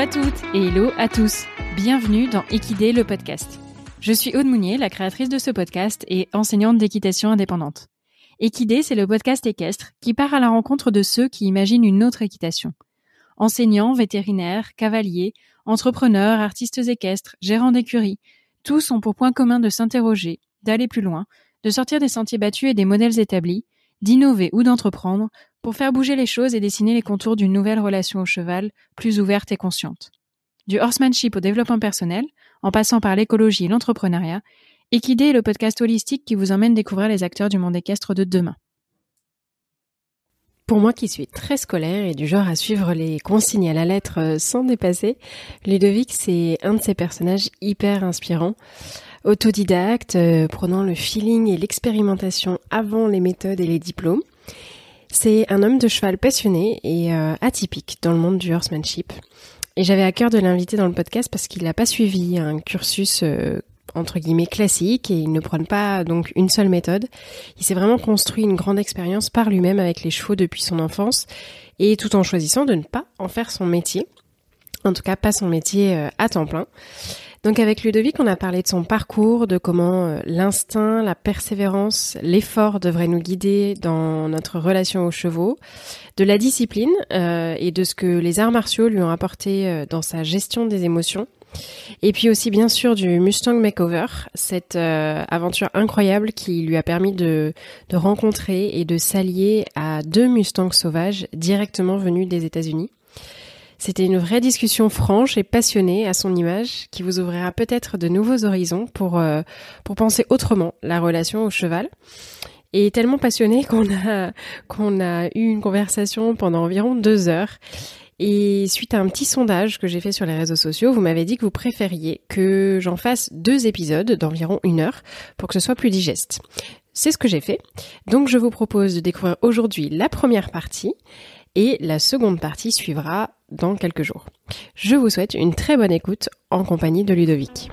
à toutes et hello à tous. Bienvenue dans Equidé le podcast. Je suis Aude Mounier, la créatrice de ce podcast et enseignante d'équitation indépendante. Equidé, c'est le podcast équestre qui part à la rencontre de ceux qui imaginent une autre équitation. Enseignants, vétérinaires, cavaliers, entrepreneurs, artistes équestres, gérants d'écuries, tous ont pour point commun de s'interroger, d'aller plus loin, de sortir des sentiers battus et des modèles établis, d'innover ou d'entreprendre pour faire bouger les choses et dessiner les contours d'une nouvelle relation au cheval, plus ouverte et consciente. Du horsemanship au développement personnel, en passant par l'écologie et l'entrepreneuriat, Equidé est le podcast holistique qui vous emmène découvrir les acteurs du monde équestre de demain. Pour moi qui suis très scolaire et du genre à suivre les consignes à la lettre euh, sans dépasser, Ludovic c'est un de ces personnages hyper inspirants. Autodidacte, euh, prenant le feeling et l'expérimentation avant les méthodes et les diplômes. C'est un homme de cheval passionné et euh, atypique dans le monde du horsemanship. Et j'avais à cœur de l'inviter dans le podcast parce qu'il n'a pas suivi un cursus euh, entre guillemets classique et il ne prône pas donc une seule méthode. Il s'est vraiment construit une grande expérience par lui-même avec les chevaux depuis son enfance et tout en choisissant de ne pas en faire son métier. En tout cas, pas son métier euh, à temps plein. Donc avec Ludovic, on a parlé de son parcours, de comment euh, l'instinct, la persévérance, l'effort devraient nous guider dans notre relation aux chevaux, de la discipline euh, et de ce que les arts martiaux lui ont apporté euh, dans sa gestion des émotions. Et puis aussi bien sûr du Mustang Makeover, cette aventure incroyable qui lui a permis de, de rencontrer et de s'allier à deux Mustangs sauvages directement venus des États-Unis. C'était une vraie discussion franche et passionnée à son image qui vous ouvrira peut-être de nouveaux horizons pour, euh, pour penser autrement la relation au cheval. Et tellement passionné qu'on a, qu'on a eu une conversation pendant environ deux heures. Et suite à un petit sondage que j'ai fait sur les réseaux sociaux, vous m'avez dit que vous préfériez que j'en fasse deux épisodes d'environ une heure pour que ce soit plus digeste. C'est ce que j'ai fait. Donc je vous propose de découvrir aujourd'hui la première partie et la seconde partie suivra dans quelques jours. Je vous souhaite une très bonne écoute en compagnie de Ludovic.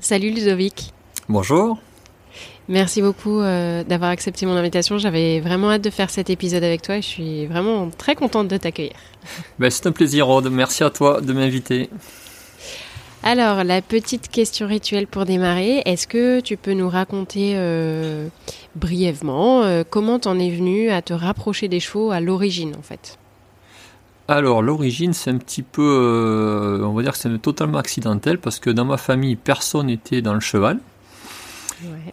Salut Ludovic. Bonjour. Merci beaucoup euh, d'avoir accepté mon invitation. J'avais vraiment hâte de faire cet épisode avec toi et je suis vraiment très contente de t'accueillir. Ben, c'est un plaisir, Rod. Merci à toi de m'inviter. Alors, la petite question rituelle pour démarrer, est-ce que tu peux nous raconter euh, brièvement euh, comment t'en es venu à te rapprocher des chevaux à l'origine en fait? Alors l'origine c'est un petit peu, euh, on va dire que c'est totalement accidentel parce que dans ma famille personne n'était dans le cheval.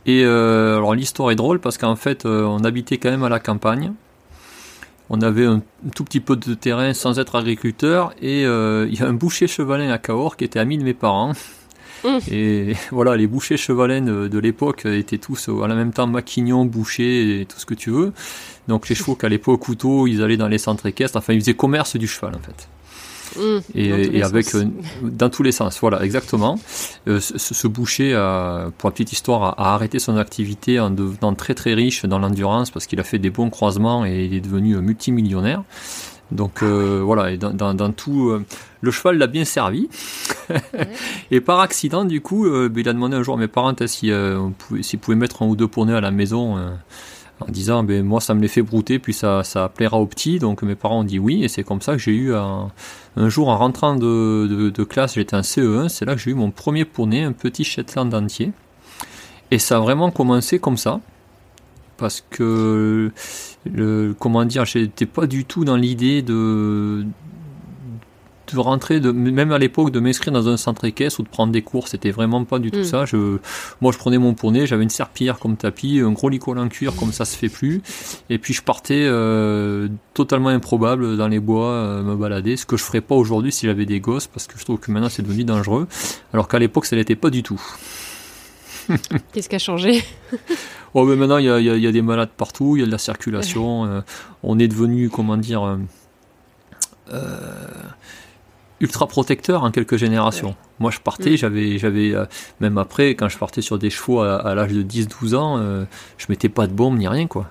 Et alors l'histoire est drôle parce qu'en fait on habitait quand même à la campagne on avait un tout petit peu de terrain sans être agriculteur et euh, il y a un boucher chevalin à Cahors qui était ami de mes parents. Mmh. Et voilà, les bouchers chevalins de, l'époque étaient tous en même temps maquignons, bouchers et tout ce que tu veux. Donc les chevaux qu'à l'époque couteau, ils allaient dans les centres équestres, enfin ils faisaient commerce du cheval en fait. Mmh. et, avec euh, dans tous les sens, voilà, exactement. Euh, ce, boucher, pour la petite histoire, a, arrêté son activité en devenant très très riche dans l'endurance parce qu'il a fait des bons croisements et il est devenu multimillionnaire. Donc euh, voilà, et dans, tout, le cheval l'a bien servi. et par accident, du coup, ben, il a demandé un jour à mes parents s'ils pouvaient mettre un ou deux poneys à la maison en disant ben moi ça me les fait brouter puis ça, plaira aux petits. Donc mes parents ont dit oui et c'est comme ça que j'ai eu un, un, jour en rentrant de, de, classe j'étais en CE1 c'est là que j'ai eu mon premier poney un petit Shetland entier. Et ça a vraiment commencé comme ça parce que le, comment dire j'étais pas du tout dans l'idée de de rentrer, de, même à l'époque, de m'inscrire dans un centre équestre ou de prendre des cours, c'était vraiment pas du tout mm. ça. Je, moi, je prenais mon poney, j'avais une serpillière comme tapis, un gros licol en cuir comme ça se fait plus, et puis je partais euh, totalement improbable dans les bois euh, me balader, ce que je ferais pas aujourd'hui si j'avais des gosses, parce que je trouve que maintenant c'est devenu dangereux, alors qu'à l'époque ça l'était pas du tout. Qu'est-ce qui a changé? Oh, mais maintenant il y a, y a, des malades partout, il y a de la circulation, euh, on est devenu, comment dire, euh, ultra protecteur en quelques générations. Moi, je partais, mm. j'avais, j'avais, euh, même après, quand je partais sur des chevaux à, l'âge de 10-12 ans, euh, je mettais pas de bombe ni rien, quoi.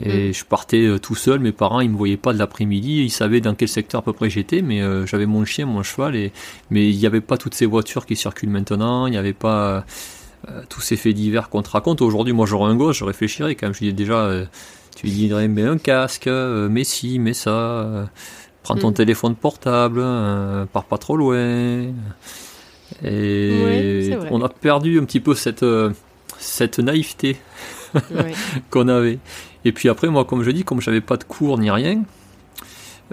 Et mm. je partais euh, tout seul, mes parents, ils me voyaient pas de l'après-midi, ils savaient dans quel secteur à peu près j'étais, mais j'avais mon chien, mon cheval, et, mais il n'y avait pas toutes ces voitures qui circulent maintenant, il n'y avait pas, tous ces faits divers qu'on te raconte. Aujourd'hui, moi j'aurais un gosse, je réfléchirais quand même. Je dis déjà, tu dirais, mets un casque, mets ci, mets ça, prends ton mm. téléphone portable, pars pas trop loin. Et on a perdu un petit peu cette, cette naïveté qu'on avait. Et puis après, moi, comme je dis, comme j'avais pas de cours ni rien,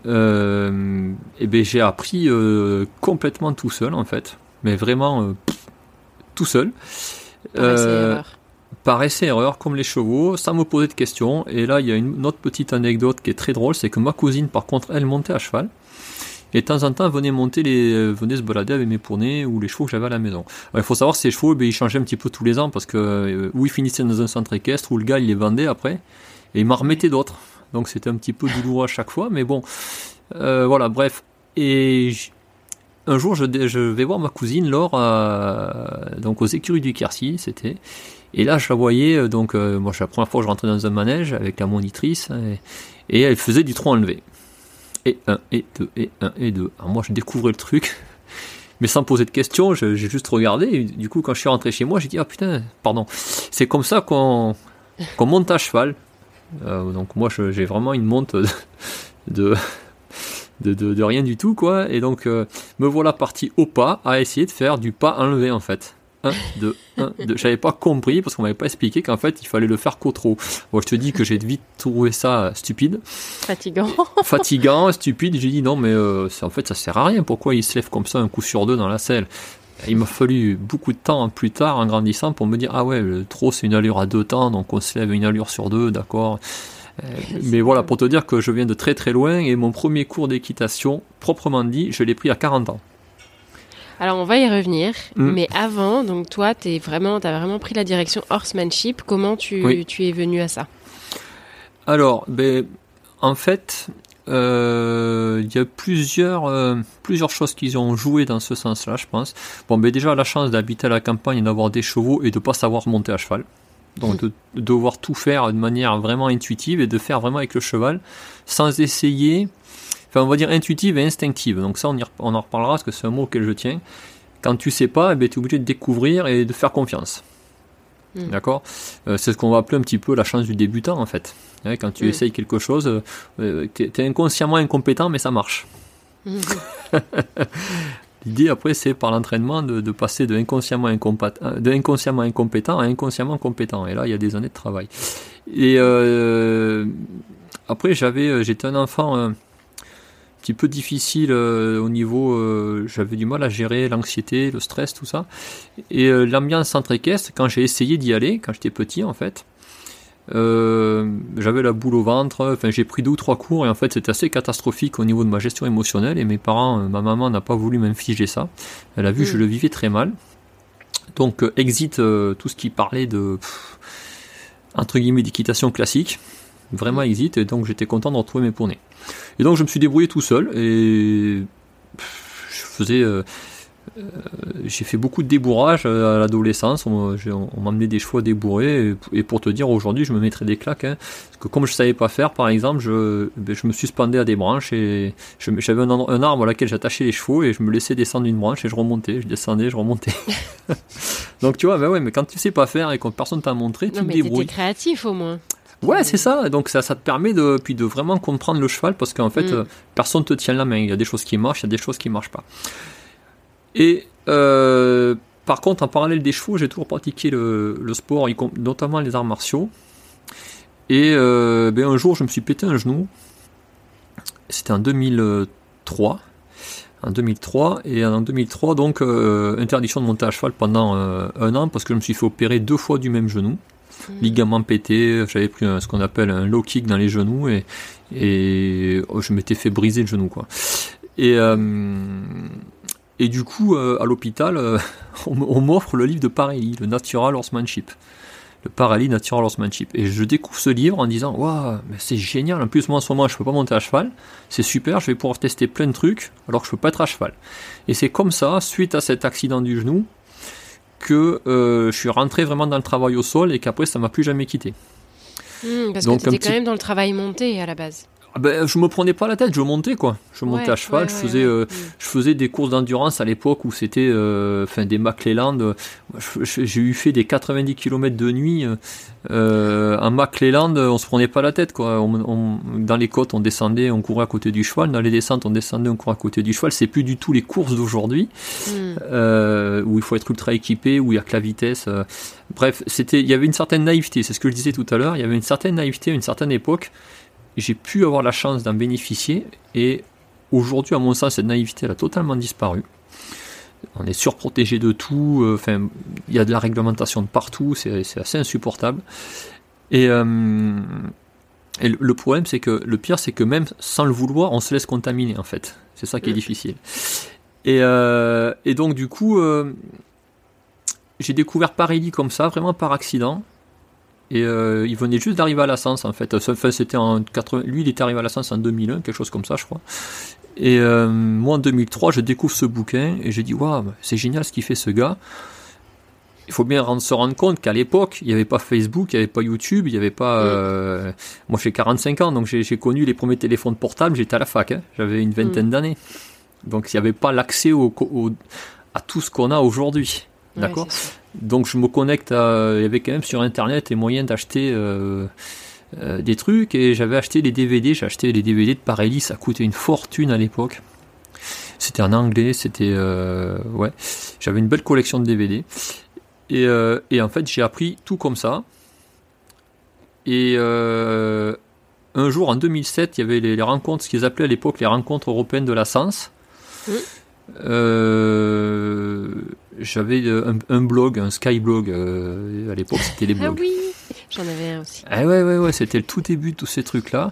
euh, et eh ben j'ai appris euh, complètement tout seul en fait, mais vraiment euh, tout seul. Par essai erreur, comme les chevaux, sans me poser de questions. Et là, il y a une autre petite anecdote qui est très drôle, c'est que ma cousine, par contre, elle montait à cheval. Et de temps en temps, venait monter les, venait se balader avec mes poneys ou les chevaux que j'avais à la maison. il faut savoir, ces chevaux, ben, ils changeaient un petit peu tous les ans parce que où ils finissaient dans un centre équestre, où le gars, il les vendait après, et il m'en remettait d'autres. Donc c'était un petit peu douloureux à chaque fois, mais bon, euh, voilà, bref. Et un jour, je, je, vais voir ma cousine Laure, donc aux écuries du Quercy, c'était. Et là, je la voyais, euh, donc, euh, moi, c'est la première fois que je rentrais dans un manège avec la monitrice, et, elle faisait du tronc enlevé. Et un, et deux, et un, et deux. Alors moi, je découvrais le truc, mais sans poser de questions, j'ai juste regardé, et du coup, quand je suis rentré chez moi, j'ai dit, ah putain, pardon, c'est comme ça qu'on monte à cheval. Euh, donc moi j'ai vraiment une monte de de, rien du tout quoi. Et donc me voilà parti au pas à essayer de faire du pas enlevé en fait. 1, 2, 1, 2. J'avais pas compris parce qu'on m'avait pas expliqué qu'en fait il fallait le faire qu'au trop. Bon, je te dis que j'ai vite trouvé ça stupide. Fatigant. Fatigant, stupide. J'ai dit non, mais euh, en fait ça sert à rien. Pourquoi il se lève comme ça un coup sur deux dans la selle? Il m'a fallu beaucoup de temps plus tard en grandissant pour me dire ah ouais le trop c'est une allure à deux temps donc on se lève une allure sur deux d'accord euh, mais voilà pour te dire que je viens de très très loin et mon premier cours d'équitation proprement dit je l'ai pris à 40 ans alors on va y revenir, mm. mais avant, donc toi, tu vraiment, as vraiment pris la direction horsemanship. Comment tu, tu es venu à ça? Alors, ben, en fait, euh, il y a plusieurs, euh, plusieurs choses qui ont joué dans ce sens-là, je pense. Bon, mais déjà, la chance d'habiter à la campagne et d'avoir des chevaux et de ne pas savoir monter à cheval. Donc, de, devoir tout faire de manière vraiment intuitive et de faire vraiment avec le cheval sans essayer. Enfin, on va dire intuitive et instinctive. Donc, ça, on, on en reparlera parce que c'est un mot auquel je tiens. Quand tu sais pas, eh ben, tu es obligé de découvrir et de faire confiance. Hmm. D'accord? Euh, C'est ce qu'on va appeler un petit peu la chance du débutant, en fait. Quand tu mm. essayes quelque chose, euh, euh, tu es, inconsciemment incompétent, mais ça marche. Mm. L'idée après, c'est par l'entraînement de, passer de inconsciemment, incompétent, de inconsciemment incompétent à inconsciemment compétent. Et là, il y a des années de travail. Et euh, après, j'avais, j'étais un enfant petit peu difficile au niveau, j'avais du mal à gérer l'anxiété, le stress, tout ça. Et l'ambiance centre équestre, quand j'ai essayé d'y aller, quand j'étais petit en fait, euh, j'avais la boule au ventre, enfin j'ai pris deux ou trois cours et en fait c'était assez catastrophique au niveau de ma gestion émotionnelle et mes parents, euh, ma maman n'a pas voulu m'infliger ça. Elle a vu que je mm. le vivais très mal. Donc euh, exit tout ce qui parlait de entre guillemets d'équitation classique, vraiment mm. exit et donc j'étais content de retrouver mes poneys. Et donc je me suis débrouillé tout seul et je faisais euh, j'ai fait beaucoup de débourrage euh, à l'adolescence. On, on m'amenait des chevaux débourrés. Et, pour te dire, aujourd'hui, je me mettrais des claques. Hein. parce que comme je savais pas faire, par exemple, je, ben, je me suspendais à des branches et j'avais un, un, arbre à laquelle j'attachais les chevaux et je me laissais descendre une branche et je remontais. Je descendais, je remontais. Donc tu vois, ben ouais, mais quand tu sais pas faire et que personne t'a montré, tu te débrouilles. créatif au moins. Ouais, c'est ça. Donc ça, ça te permet de, puis de vraiment comprendre le cheval parce qu'en fait, mm. euh, personne te tient la main. Il y a des choses qui marchent, il y a des choses qui marchent pas. Et euh, par contre, en parallèle des chevaux, j'ai toujours pratiqué le, sport, notamment les arts martiaux. Et euh, ben, un jour, je me suis pété un genou. C'était en 2003. En 2003. Et en 2003, donc, euh, interdiction de monter à cheval pendant un an parce que je me suis fait opérer deux fois du même genou. Mmh. Ligament pété, j'avais pris ce qu'on appelle un low kick dans les genoux et, oh, je m'étais fait briser le genou. quoi. Et et du coup, euh, à l'hôpital, euh, on, m'offre le livre de Parelli, le Natural Horsemanship. Le Parelli Natural Horsemanship. Et je découvre ce livre en disant Waouh, c'est génial. En plus, moi en ce moment, je peux pas monter à cheval. C'est super, je vais pouvoir tester plein de trucs alors que je peux pas être à cheval. Et c'est comme ça, suite à cet accident du genou, que euh, je suis rentré vraiment dans le travail au sol et qu'après, ça m'a plus jamais quitté. Hmm, parce que tu étais quand même dans le travail monté à la base. Ah ben, je me prenais pas la tête, je montais quoi. Je montais à cheval, je faisais, euh, je faisais des courses d'endurance à l'époque où c'était, euh, enfin des McLeland. J'ai eu fait des 90 km de nuit euh, en McLeland, on se prenait pas la tête quoi. dans les côtes, on descendait, on courait à côté du cheval. Dans les descentes, on descendait, on courait à côté du cheval. C'est plus du tout les courses d'aujourd'hui hmm. où il faut être ultra équipé, où il y a que la vitesse. bref, c'était, il y avait une certaine naïveté. C'est ce que je disais tout à l'heure. Il y avait une certaine naïveté à une certaine époque j'ai pu avoir la chance d'en bénéficier et aujourd'hui, à mon sens, cette naïveté elle a totalement disparu. On est surprotégé de tout, euh, enfin, il y a de la réglementation de partout, c'est assez insupportable. Et, euh, le problème, c'est que le pire, c'est que même sans le vouloir, on se laisse contaminer en fait. C'est ça qui est difficile. Et, euh, et, donc, du coup, j'ai découvert Paris comme ça, vraiment par accident. Et euh, il venait juste d'arriver à la Sens en fait. Enfin, c'était en 80... Lui, il était arrivé à la Sens en 2001, quelque chose comme ça, je crois. Et euh, moi, en 2003, je découvre ce bouquin et j'ai dit, waouh, c'est génial ce qu'il fait ce gars. Il faut bien se rendre compte qu'à l'époque, il n'y avait pas Facebook, il n'y avait pas YouTube, il n'y avait pas. Euh... Moi, j'ai 45 ans, donc j'ai connu les premiers téléphones portables. J'étais à la fac, hein. j'avais une vingtaine mm. d'années. Donc, il n'y avait pas l'accès au, à tout ce qu'on a aujourd'hui. D'accord? Donc je me connecte à, il y avait quand même sur internet et moyen d'acheter euh, euh, des trucs et j'avais acheté les DVD, j'ai acheté les DVD de Parelli, ça coûtait une fortune à l'époque. C'était en anglais, c'était euh, ouais, j'avais une belle collection de DVD et, et en fait j'ai appris tout comme ça. Et un jour en 2007, il y avait les, rencontres, ce qu'ils appelaient à l'époque les rencontres européennes de la Sens. Euh, j'avais un, blog, un Skyblog euh, à l'époque, c'était les ah blogs. Ah oui, j'en avais un aussi. Ah ouais, ouais, ouais, c'était le tout début de tous ces trucs-là.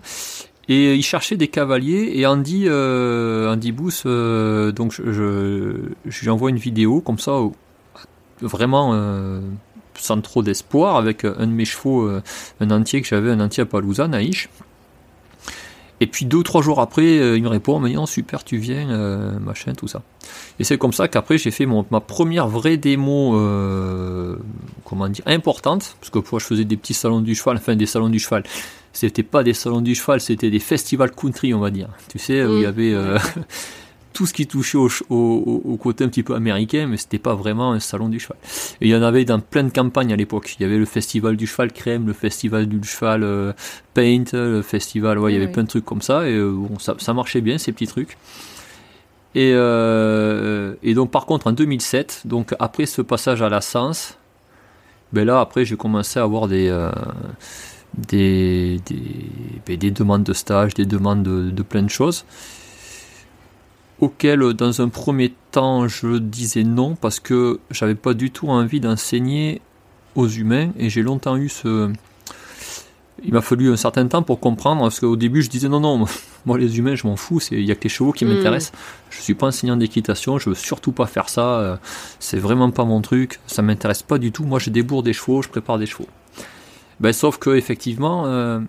Et il cherchait des cavaliers et Andy, euh, Andy Booth, euh, donc je, je, lui envoie une vidéo comme ça, vraiment sans trop d'espoir, avec un de mes chevaux, un entier que j'avais, un entier à Palouza, Naïch. Et puis deux ou trois jours après, euh, il me répond, mais non, super, tu viens, euh, machin, tout ça. Et c'est comme ça qu'après j'ai fait mon, ma première vraie démo, euh, comment dire, importante, parce que moi je faisais des petits salons du cheval, enfin des salons du cheval. C'était pas des salons du cheval, c'était des festivals country, on va dire. Tu sais, où il y mmh. avait tout ce qui touchait au, au, côté un petit peu américain, mais c'était pas vraiment un salon du cheval. Et il y en avait dans plein de campagnes à l'époque. Il y avait le festival du cheval crème, le festival du cheval euh, paint, le festival, ouais, il y avait plein de trucs comme ça, et euh, bon, ça, ça, marchait bien ces petits trucs. Et, euh, et, donc par contre en 2007, donc après ce passage à la Sens, ben là après j'ai commencé à avoir des des, des, ben, des, demandes de stage, des demandes de, de plein de choses auquel dans un premier temps je disais non parce que j'avais pas du tout envie d'enseigner aux humains et j'ai longtemps eu ce il m'a fallu un certain temps pour comprendre parce qu'au début je disais non non moi les humains je m'en fous c'est il y a que les chevaux qui hmm. m'intéressent. Je suis pas enseignant d'équitation je veux surtout pas faire ça euh, c'est vraiment pas mon truc ça m'intéresse pas du tout. Moi je débourre des chevaux je prépare des chevaux. Ben sauf que effectivement euh,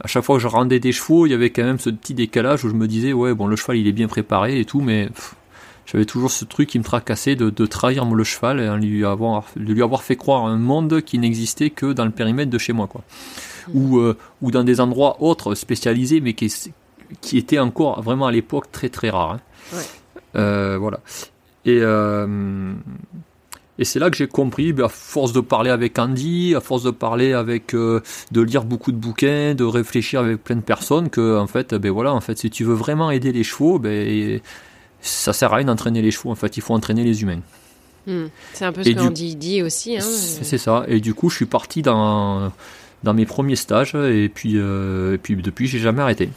à chaque fois que je rendais des chevaux, il y avait quand même ce petit décalage où je me disais, ouais, bon, le cheval il est bien préparé et tout, mais j'avais toujours ce truc qui me tracassait de, de trahir le cheval et lui avoir, de lui avoir fait croire un monde qui n'existait que dans le périmètre de chez moi, quoi. Mmh. Ou, euh, ou dans des endroits autres spécialisés, mais qui, qui étaient encore vraiment à l'époque très très rares. Hein. Euh, voilà. Et, euh, et c'est là que j'ai compris, ben, à force de parler avec Andy, à force de parler avec, euh, de lire beaucoup de bouquins, de réfléchir avec plein de personnes, que en fait, ben voilà, en fait, si tu veux vraiment aider les chevaux, ben ça sert à rien d'entraîner les chevaux. En fait, il faut entraîner les humains. Hmm. C'est un peu ce qu'Andy dit aussi. Hein. C'est ça. Et du coup, je suis parti dans dans mes premiers stages, et puis euh, et puis depuis, j'ai jamais arrêté.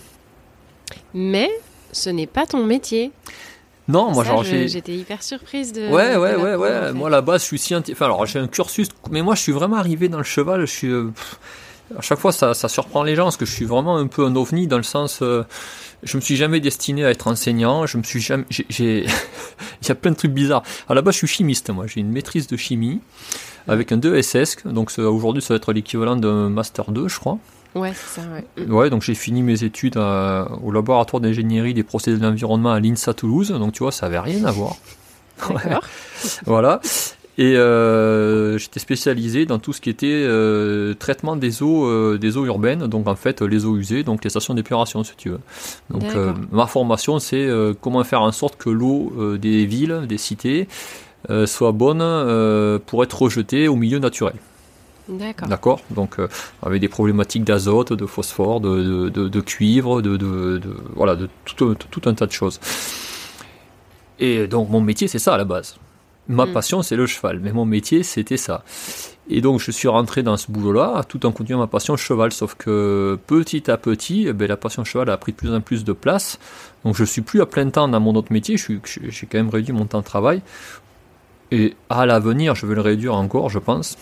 Mais ce n'est pas ton métier. Non, moi, genre, j'étais hyper surprise de. Ouais, ouais, ouais, ouais. Moi, là base, je suis scientifique. Enfin, alors, j'ai un cursus, mais moi, je suis vraiment arrivé dans le cheval. Je suis. Euh, à chaque fois, ça, ça, surprend les gens parce que je suis vraiment un peu un ovni dans le sens. Euh, je me suis jamais destiné à être enseignant. Je me suis jamais. J'ai. Il y a plein de trucs bizarres. À la base, je suis chimiste, moi. J'ai une maîtrise de chimie avec un 2 SS. Donc, aujourd'hui, ça va être l'équivalent d'un Master 2, je crois. Ouais, c'est ça, ouais. Ouais, donc j'ai fini mes études au laboratoire d'ingénierie des procédés de l'environnement à l'INSA Toulouse, donc tu vois, ça avait rien à voir. Voilà. Et euh, j'étais spécialisé dans tout ce qui était euh, traitement des eaux, euh, des eaux urbaines, donc en fait les eaux usées, donc les stations d'épuration si tu veux. Donc ma formation c'est comment faire en sorte que l'eau des villes, des cités, soit bonne pour être rejetée au milieu naturel. D'accord. Donc, avec des problématiques d'azote, de phosphore, de, de, de, cuivre, de, voilà, de tout, tout, un tas de choses. Et donc, mon métier, c'est ça à la base. Ma mm. passion, c'est le cheval, mais mon métier, c'était ça. Et donc, je suis rentré dans ce boulot-là, tout en continuant ma passion cheval, sauf que petit à petit, eh ben, la passion cheval a pris de plus en plus de place. Donc, je suis plus à plein temps dans mon autre métier, j'ai quand même réduit mon temps de travail. Et à l'avenir, je vais le réduire encore, je pense,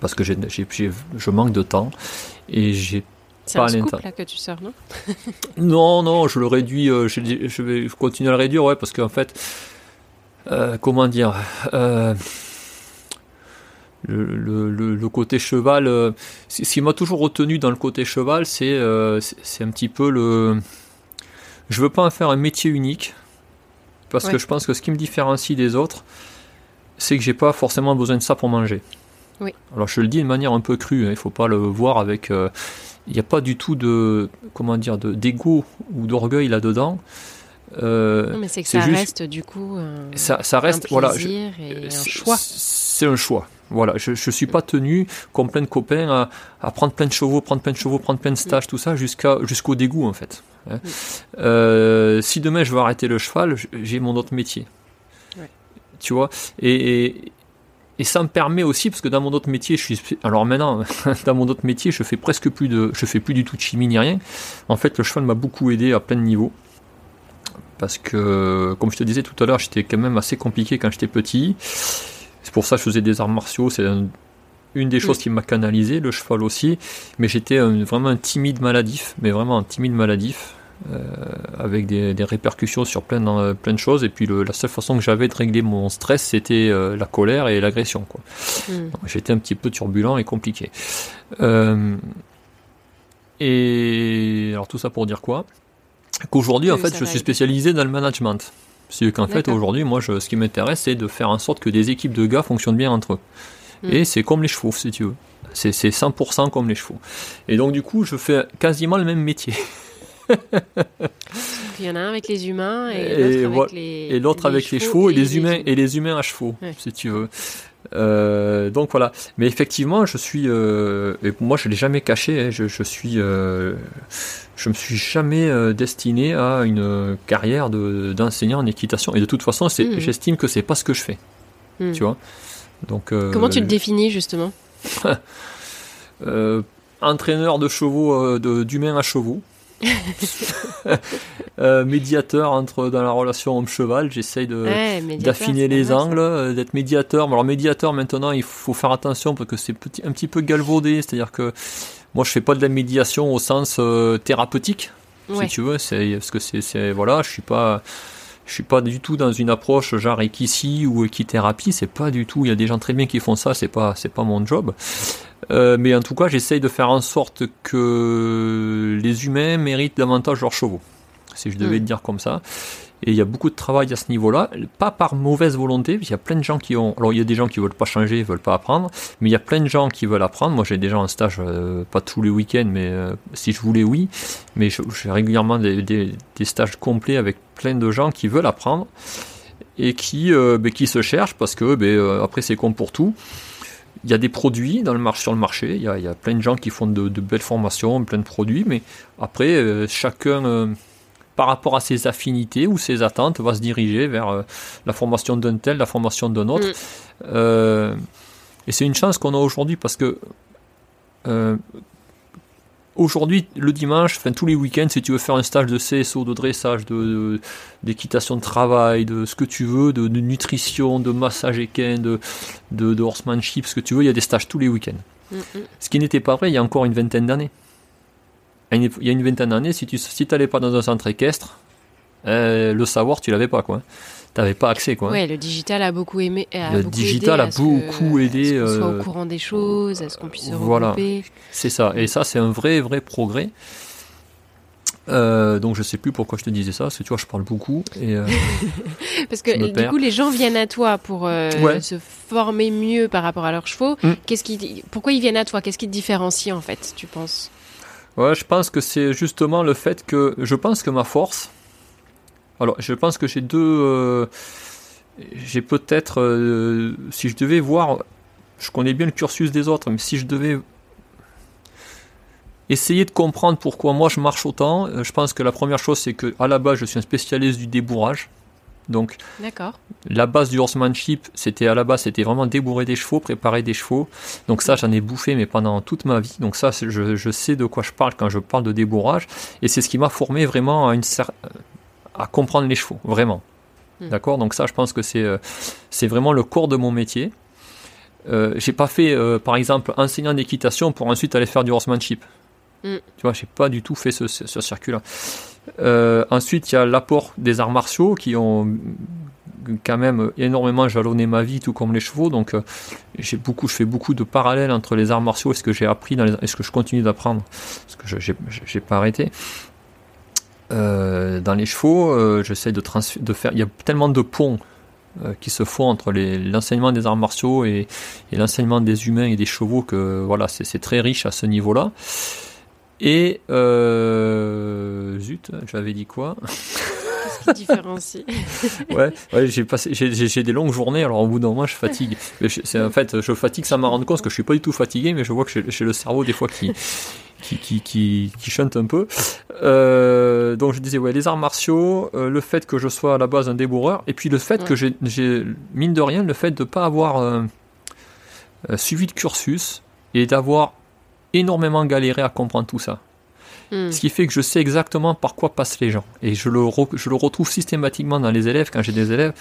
parce que je manque de temps et j'ai c'est un scoop là que tu sors, non? Non, non, je le réduis, euh, je, je, vais continuer à le réduire, ouais, parce qu'en fait, euh, comment dire, euh, le, côté cheval, ce qui m'a toujours retenu dans le côté cheval, c'est c'est un petit peu le. Je veux pas en faire un métier unique, parce que je pense que ce qui me différencie des autres, c'est que j'ai pas forcément besoin de ça pour manger. Oui. Alors je le dis de manière un peu crue, hein, il faut pas le voir avec. Il n'y a pas du tout de comment dire d'ego ou d'orgueil là-dedans. Euh, non, mais c'est que ça reste du coup un, ça, ça reste voilà et un choix. C'est un choix. Voilà, je ne suis pas tenu, comme plein de copains, à, à, prendre plein de chevaux, prendre plein de chevaux, prendre plein de stages, mm. tout ça, jusqu'à jusqu'au dégoût en fait. Hein. Mm. Euh, si demain je veux arrêter le cheval, j'ai mon autre métier. Ouais. Tu vois et, et, ça me permet aussi, parce que dans mon autre métier, je suis. Alors maintenant, dans mon autre métier, je fais presque plus de. Je fais plus du tout de chimie ni rien. En fait, le cheval m'a beaucoup aidé à plein de niveaux parce que, comme je te disais tout à l'heure, j'étais quand même assez compliqué quand j'étais petit. C'est pour ça que je faisais des arts martiaux. C'est une des choses qui m'a canalisé, le cheval aussi. Mais j'étais vraiment un timide maladif, mais vraiment un timide maladif. Euh, avec des, répercussions sur plein, plein de choses. Et puis la seule façon que j'avais de régler mon stress, c'était euh, la colère et l'agression. Hmm. J'étais un petit peu turbulent et compliqué. Euh, et alors tout ça pour dire quoi? Qu'aujourd'hui, en fait, je suis spécialisé dans le management. C'est qu'en fait, aujourd'hui, moi, je, ce qui m'intéresse, c'est de faire en sorte que des équipes de gars fonctionnent bien entre eux. Hmm. Et c'est comme les chevaux, si tu veux. C'est 100% comme les chevaux. Et donc, du coup, je fais quasiment le même métier. Il y en a un avec les humains et, l'autre avec les, avec chevaux et, les humains et les humains à chevaux, si tu veux. Euh, donc voilà. Mais effectivement, je suis. Euh, et moi, je l'ai jamais caché. Hein, je, je, suis. Euh, je me suis jamais euh, destiné à une carrière d'enseignant en équitation. Et de toute façon, mmh. j'estime que c'est pas ce que je fais. Mmh. Tu vois. Donc. Comment tu le définis justement? Entraîneur de chevaux, d'humains à chevaux. Euh, médiateur entre dans la relation homme-cheval, j'essaye de d'affiner les angles, euh, d'être médiateur. Alors médiateur maintenant, il faut faire attention parce que c'est un petit peu galvaudé, c'est-à-dire que moi je fais pas de la médiation au sens euh, thérapeutique, si tu veux, c'est parce que c'est voilà, je suis pas je suis pas du tout dans une approche genre équici ou équithérapie, c'est pas du tout. Il y a des gens très bien qui font ça, c'est pas c'est pas mon job. Euh, mais en tout cas, j'essaye de faire en sorte que les humains méritent davantage leurs chevaux, si je devais le dire comme ça. Et il y a beaucoup de travail à ce niveau-là, pas par mauvaise volonté, il y a plein de gens qui ont. Alors il y a des gens qui veulent pas changer, veulent pas apprendre, mais il y a plein de gens qui veulent apprendre. Moi j'ai déjà un stage, euh, pas tous les week-ends, mais euh, si je voulais, oui. Mais j'ai régulièrement des, des, stages complets avec plein de gens qui veulent apprendre et qui, ben, qui se cherchent parce que ben, après c'est comme pour tout il y a des produits dans le marché, sur le marché, il y, a, plein de gens qui font de, belles formations, plein de produits, mais après, euh, chacun, euh, par rapport à ses affinités ou ses attentes, va se diriger vers euh, la formation d'un tel, la formation d'un autre. Mm. et c'est une chance qu'on a aujourd'hui parce que Aujourd'hui, le dimanche, enfin tous les week-ends, si tu veux faire un stage de CSO, de dressage, de, d'équitation de, travail, de ce que tu veux, de, nutrition, de massage équin, de, de, horsemanship, ce que tu veux, il y a des stages tous les week-ends. Mm, mm. Ce qui n'était pas vrai il y a encore une vingtaine d'années. Il y a une vingtaine d'années, si tu si n'allais pas dans un centre équestre, euh, le savoir, tu l'avais pas. quoi t'avais pas accès quoi. Ouais, le digital a beaucoup aimé. le digital a beaucoup aidé. À ce soit au euh, courant des choses, à ce qu'on puisse se voilà. C'est ça, et ça c'est un vrai vrai progrès. Euh, donc je sais plus pourquoi je te disais ça, parce que tu vois, je parle beaucoup. Et, euh, parce que du coup, les gens viennent à toi pour euh, se former mieux par rapport à leurs chevaux. Mm. Qu'est-ce qui, pourquoi ils viennent à toi? Qu'est-ce qui te différencie en fait, tu penses? Ouais, je pense que c'est justement le fait que je pense que ma force. Alors, je pense que j'ai deux. j'ai peut-être, si je devais voir, je connais bien le cursus des autres, mais si je devais essayer de comprendre pourquoi moi je marche autant. Euh, je pense que la première chose, c'est que à la base, je suis un spécialiste du débourrage. Donc, la base du horsemanship, c'était à la base, c'était vraiment débourrer des chevaux, préparer des chevaux. Donc ça, j'en ai bouffé, mais pendant toute ma vie. Donc ça, je, je, sais de quoi je parle quand je parle de débourrage, et c'est ce qui m'a formé vraiment à, une, à comprendre les chevaux, vraiment. Hmm. D'accord? Donc ça, je pense que c'est euh, c'est vraiment le corps de mon métier. Euh, j'ai pas fait, euh, par exemple, enseignant d'équitation pour ensuite aller faire du horsemanship. Mm. Tu vois, j'ai pas du tout fait ce, circuit-là. Euh, ensuite, il y a l'apport des arts martiaux qui ont quand même énormément jalonné ma vie, tout comme les chevaux. Donc, j'ai beaucoup, je fais beaucoup de parallèles entre les arts martiaux et ce que j'ai appris dans les, et ce que je continue d'apprendre, parce que je n'ai pas arrêté. Euh, dans les chevaux, j'essaie de, faire. Il y a tellement de ponts qui se font entre l'enseignement des arts martiaux et, et l'enseignement des humains et des chevaux que voilà, c'est très riche à ce niveau-là. Et euh, zut, j'avais dit quoi? qui différencie Ouais, ouais j'ai passé, j'ai des longues journées. Alors au bout d'un moment, je fatigue. C'est en fait, je fatigue sans m'en rendre compte parce que je suis pas du tout fatigué, mais je vois que j'ai le cerveau des fois qui qui, qui, qui, qui chante un peu. Euh, donc je disais, ouais, les arts martiaux, euh, le fait que je sois à la base un débourreur, et puis le fait que j'ai, mine de rien, le fait de pas avoir euh suivi de cursus et d'avoir énormément galéré à comprendre tout ça. Hmm. Ce qui fait que je sais exactement par quoi passent les gens. Et je le, je le retrouve systématiquement dans les élèves. Quand j'ai des élèves,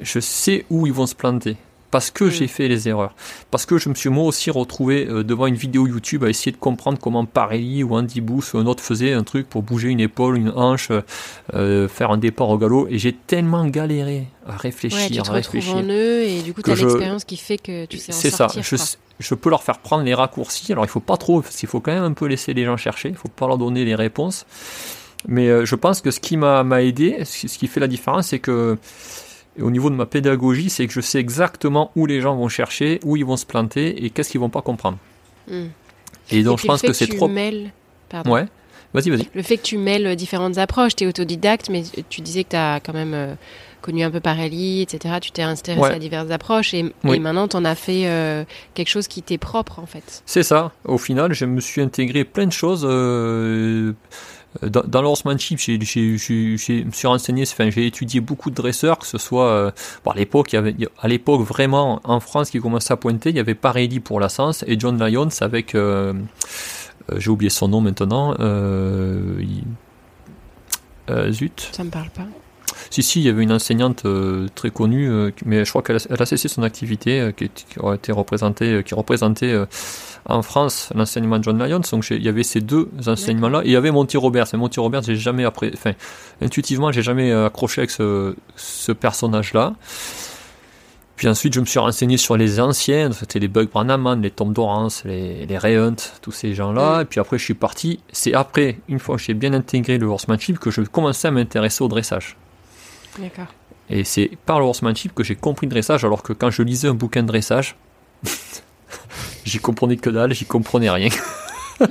je sais où ils vont se planter. Parce que hmm. j'ai fait les erreurs. Parce que je me suis moi aussi retrouvé euh, devant une vidéo YouTube à essayer de comprendre comment Parelli ou Andy Booth ou un autre faisait un truc pour bouger une épaule, une hanche, euh, faire un départ au galop. Et j'ai tellement galéré à réfléchir, tu te à réfléchir. en eux et du coup tu as l'expérience qui fait que tu sais en C'est ça je peux leur faire prendre les raccourcis. Alors il faut pas trop, parce qu'il faut quand même un peu laisser les gens chercher. Il faut pas leur donner les réponses. Mais euh, je pense que ce qui m'a aidé, ce qui fait la différence, c'est que au niveau de ma pédagogie, c'est que je sais exactement où les gens vont chercher, où ils vont se planter et qu'est-ce qu'ils vont pas comprendre. Hmm. Et donc je pense que c'est trop. Mêles... Pardon. Ouais. Vas-y, vas-y. Le fait que tu mêles différentes approches, tu es autodidacte, mais tu disais que tu as quand même euh, connu un peu Parelli, etc. Tu t'es intéressé à diverses approches et, maintenant tu en as fait euh, quelque chose qui t'est propre en fait. C'est ça. Au final, je me suis intégré plein de choses. Euh, dans, dans l'horsemanship, je me suis renseigné, enfin, j'ai étudié beaucoup de dresseurs, que ce soit euh, à l'époque, il y avait, à l'époque vraiment en France qui commençait à pointer, il y avait Parelli pour la Sens et John Lyons avec, j'ai oublié son nom maintenant, zut. Ça me parle pas. Si, si, il y avait une enseignante euh, très connue, euh, mais je crois qu'elle a, cessé son activité, euh, qui, a été représentée, qui représentait en France l'enseignement de John Lyons. Donc il y avait ces deux enseignements-là. Et il y avait Monty Roberts. Mais Monty Roberts, j'ai jamais après, enfin, intuitivement, j'ai jamais accroché avec ce, ce personnage-là. Puis ensuite, je me suis renseigné sur les anciens, c'était les Buck Brannaman, les Tom Dorrance, les, les Ray Hunt, tous ces gens-là. Et puis après, je suis parti. C'est après, une fois que j'ai bien intégré le horsemanship, que je commençais à m'intéresser au dressage. D'accord. Et c'est par le horsemanship que j'ai compris le dressage, alors que quand je lisais un bouquin de dressage, j'y comprenais que dalle, j'y comprenais rien.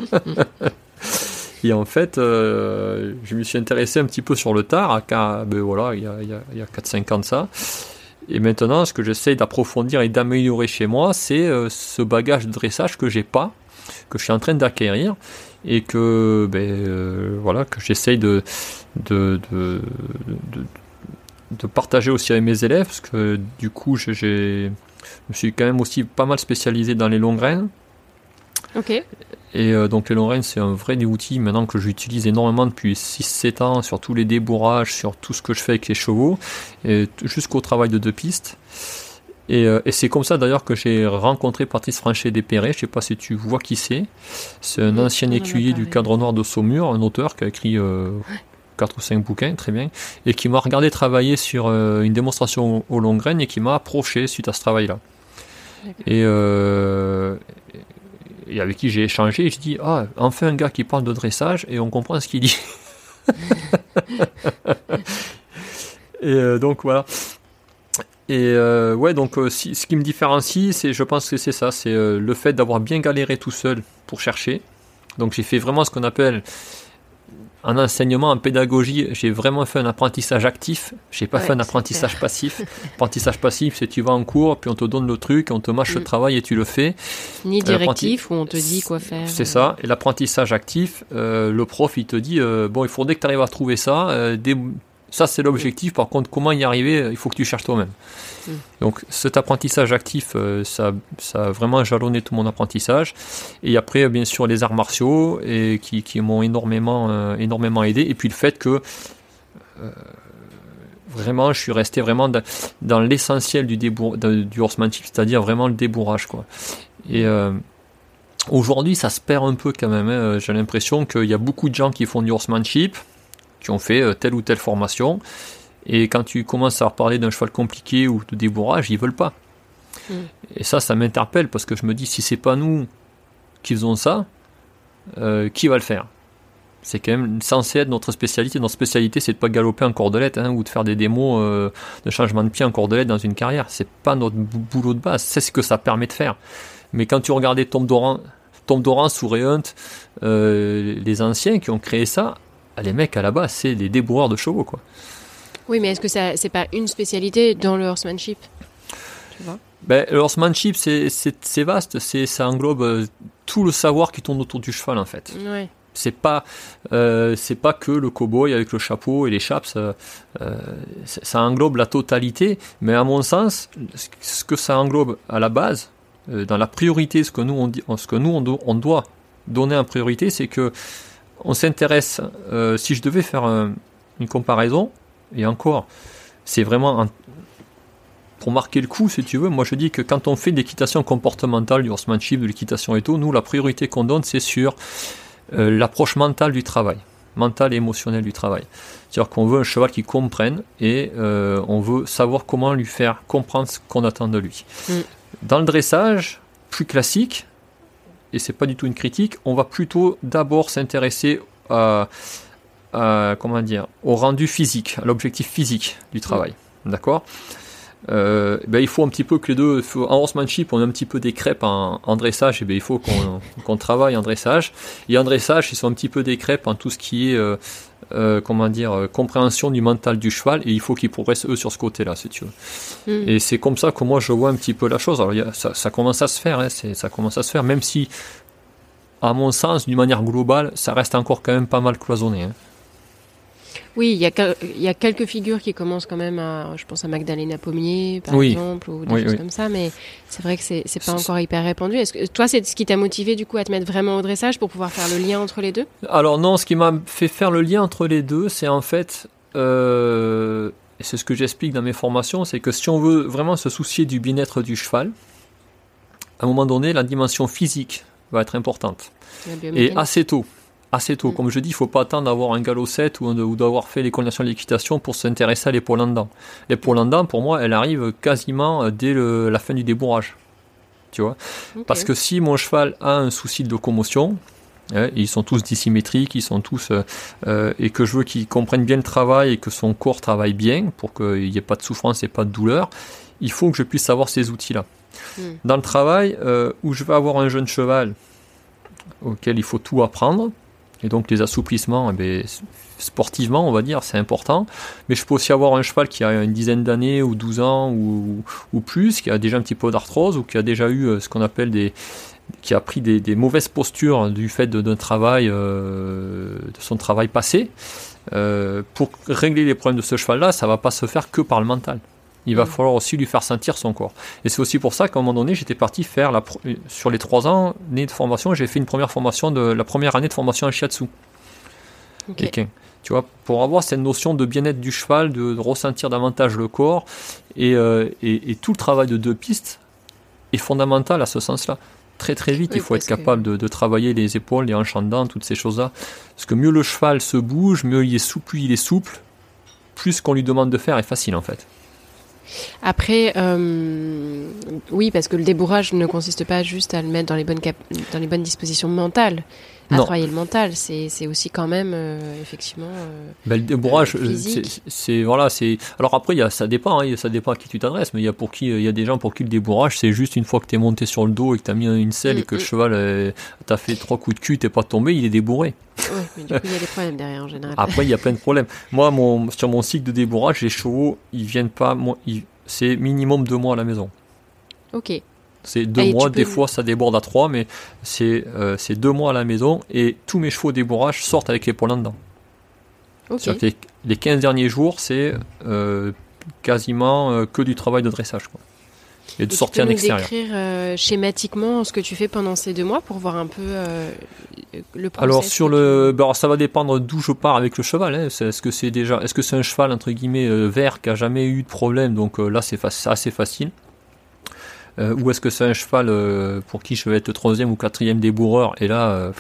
Et en fait, euh, je me suis intéressé un petit peu sur le tard, à, ben voilà, il y a, a, a 4-5 ans de ça. Et maintenant, ce que j'essaie d'approfondir et d'améliorer chez moi, c'est euh, ce bagage de dressage que j'ai pas, que je suis en train d'acquérir, et que, ben, euh, voilà, que j'essaye de, de, de, de de partager aussi avec mes élèves, parce que du coup, je, je me suis quand même aussi pas mal spécialisé dans les longues graines. Ok. Et euh, donc les longues graines, c'est un vrai outil maintenant que j'utilise énormément depuis 6-7 ans sur tous les débourrages, sur tout ce que je fais avec les chevaux, et jusqu'au travail de deux pistes. Et, euh, et c'est comme ça d'ailleurs que j'ai rencontré Patrice Franchet d'Épéré, je sais pas si tu vois qui c'est. C'est un ancien écuyer du cadre noir de Saumur, un auteur qui a écrit euh, 4 ou 5 bouquins, très bien, et qui m'a regardé travailler sur euh, une démonstration au long grain et qui m'a approché suite à ce travail-là. Et, euh, et avec qui j'ai échangé, et je dis Ah, enfin un gars qui parle de dressage et on comprend ce qu'il dit. et euh, donc voilà. Et euh, ouais, donc ce qui me différencie, c'est, je pense que c'est ça, c'est le fait d'avoir bien galéré tout seul pour chercher. Donc j'ai fait vraiment ce qu'on appelle en enseignement, en pédagogie, j'ai vraiment fait un apprentissage actif. J'ai pas fait un apprentissage passif. apprentissage passif, c'est tu vas en cours, puis on te donne le truc, on te mâche le mm. travail et tu le fais. Ni directif où on te dit quoi faire. C'est ça. Et l'apprentissage actif, euh, le prof il te dit euh, bon, il faudrait que tu arrives à trouver ça. Euh, ça c'est l'objectif. Par contre, comment y arriver? Il faut que tu cherches toi-même. Mm. Donc cet apprentissage actif, euh, ça, ça, a vraiment jalonné tout mon apprentissage. Et après, bien sûr, les arts martiaux et qui, m'ont énormément, euh, énormément aidé. Et puis le fait que euh, vraiment, je suis resté vraiment dans, l'essentiel du horsemanship, c'est-à-dire vraiment le débourrage. Quoi. Et aujourd'hui, ça se perd un peu quand même. Hein. J'ai l'impression qu'il y a beaucoup de gens qui font du horsemanship, qui ont fait telle ou telle formation et quand tu commences à leur parler d'un cheval compliqué ou de débourrage, ils veulent pas. Mm. Et ça, ça m'interpelle parce que je me dis, si c'est pas nous qui faisons ça, euh, qui va le faire? C'est quand même censé être notre spécialité. Notre spécialité, c'est de pas galoper en cordelette hein, ou de faire des démos euh, de changement de pied en cordelette dans une carrière. C'est pas notre boulot de base. C'est ce que ça permet de faire. Mais quand tu regardais Tom Doran, Tom Doran sous Rehunt, euh, les anciens qui ont créé ça, les mecs à la base, c'est des débourreurs de chevaux, quoi. Oui, mais est-ce que ça c'est pas une spécialité dans le horsemanship? Tu vois? Ben, Le horsemanship, c'est vaste, ça englobe euh, tout le savoir qui tourne autour du cheval, en fait. Ouais. C'est pas, euh, pas que le cowboy avec le chapeau et les chaps. Euh, ça englobe la totalité, mais à mon sens, ce que ça englobe à la base, dans la priorité, ce que nous on, dit, ce que nous on, doit donner en priorité, c'est que on s'intéresse. si je devais faire une comparaison, et encore, c'est vraiment pour marquer le coup, si tu veux. Moi, je dis que quand on fait de l'équitation comportementale, du horsemanship, de l'équitation et tout, nous, la priorité qu'on donne, c'est sur euh, l'approche mentale du travail, mentale et émotionnelle du travail. C'est-à-dire qu'on veut un cheval qui comprenne et euh, on veut savoir comment lui faire comprendre ce qu'on attend de lui. Mm. Dans le dressage, plus classique, et c'est pas du tout une critique, on va plutôt d'abord s'intéresser à comment dire, au rendu physique, à l'objectif physique du travail. D'accord? Euh, ben, il faut un petit peu que les deux, en horsemanship, on a un petit peu des crêpes en, dressage, et ben, il faut qu'on travaille en dressage. Et en dressage, ils sont un petit peu des crêpes en tout ce qui est, euh, euh, comment dire, compréhension du mental du cheval, et il faut qu'ils progressent eux sur ce côté-là, si tu veux. Hmm. Et c'est comme ça que moi je vois un petit peu la chose. Alors, ça, commence à se faire, hein, ça commence à se faire, même si, à mon sens, d'une manière globale, ça reste encore quand même pas mal cloisonné. Hein. Oui, il y, a, il y a quelques figures qui commencent quand même à, je pense à Magdalena Pommier, par exemple, ou des choses comme ça, mais c'est vrai que c'est, c'est pas encore hyper répandu. Est-ce que toi, c'est ce qui t'a motivé du coup à te mettre vraiment au dressage pour pouvoir faire le lien entre les deux? Alors non, ce qui m'a fait faire le lien entre les deux, c'est en fait, euh, et c'est ce que j'explique dans mes formations, c'est que si on veut vraiment se soucier du bien-être du cheval, à un moment donné, la dimension physique va être importante. Et assez tôt assez tôt. Mm. Comme je dis, il ne faut pas attendre d'avoir un galop 7 ou, d'avoir fait l'école nationale d'équitation pour s'intéresser à l'épaule en dents. L'épaule en dents, pour moi, elle arrive quasiment euh, dès la fin du débourrage. Tu vois? Parce que si mon cheval a un souci de locomotion, hein, ils sont tous dissymétriques, ils sont tous euh, euh, et que je veux qu'il comprenne bien le travail et que son corps travaille bien pour qu'il n'y ait pas de souffrance et pas de douleur. Il faut que je puisse avoir ces outils-là. Mm. Dans le travail où je vais avoir un jeune cheval auquel il faut tout apprendre, et donc les assouplissements, eh ben, sportivement, on va dire, c'est important. Mais je peux aussi avoir un cheval qui a une dizaine d'années ou 12 ans ou, plus, qui a déjà un petit peu d'arthrose ou qui a déjà eu euh, ce qu'on appelle des qui a pris des, mauvaises postures du fait d'un travail euh, de son travail passé. Euh, pour régler les problèmes de ce cheval-là, ça va pas se faire que par le mental. Il va mm. falloir aussi lui faire sentir son corps. Et c'est aussi pour ça qu'à un moment donné, j'étais parti faire, la, sur les trois ans de formation, j'ai fait une première formation, de la première année de formation en shiatsu. Okay. Tu vois, pour avoir cette notion de bien-être du cheval, de, ressentir davantage le corps, euh, et, et, tout le travail de deux pistes est fondamental à ce sens-là. Très très vite, il faut être capable de, travailler les épaules, les hanches en dents, toutes ces choses-là. Parce que mieux le cheval se bouge, mieux il est souple, plus il est souple, plus ce qu'on lui demande de faire est facile en fait. Après, euh, oui, parce que le débourrage ne consiste pas juste à le mettre dans les bonnes, dans les bonnes dispositions mentales. À travailler le mental. C'est aussi quand même, euh, effectivement. Euh, ben, le débourrage, c'est voilà, c'est. Alors après, y a, ça dépend, hein, ça dépend à qui tu t'adresses, mais il y a pour qui, il y a des gens pour qui le débourrage, c'est juste une fois que tu es monté sur le dos et que tu as mis une selle et que le mm, mm. cheval t'a fait trois coups de cul, t'es pas tombé, il est débourré. Oui, mais du coup, il y a des problèmes derrière en général. Après, il y a plein de problèmes. Moi, mon, sur mon cycle de débourrage, les chevaux, ils viennent pas, c'est minimum deux mois à la maison. Ok. C'est deux mois, des fois ça déborde à trois, mais euh, c'est deux mois à la maison et tous mes chevaux débourrage sortent avec les poils en dedans. Okay. les, 15 derniers jours, c'est euh, quasiment euh, que du travail de dressage. Quoi. Et de sortir en extérieur. Tu peux décrire schématiquement ce que tu fais pendant ces deux mois pour voir un peu le process Alors sur le, bah, ça va dépendre d'où je pars avec le cheval. Hein. Est-ce que c'est déjà, est-ce que c'est un cheval entre guillemets vert qui a jamais eu de problème Donc là c'est assez facile. Euh, ou est-ce que c'est un cheval euh, pour qui je vais être troisième ou quatrième débourreur Et là, euh,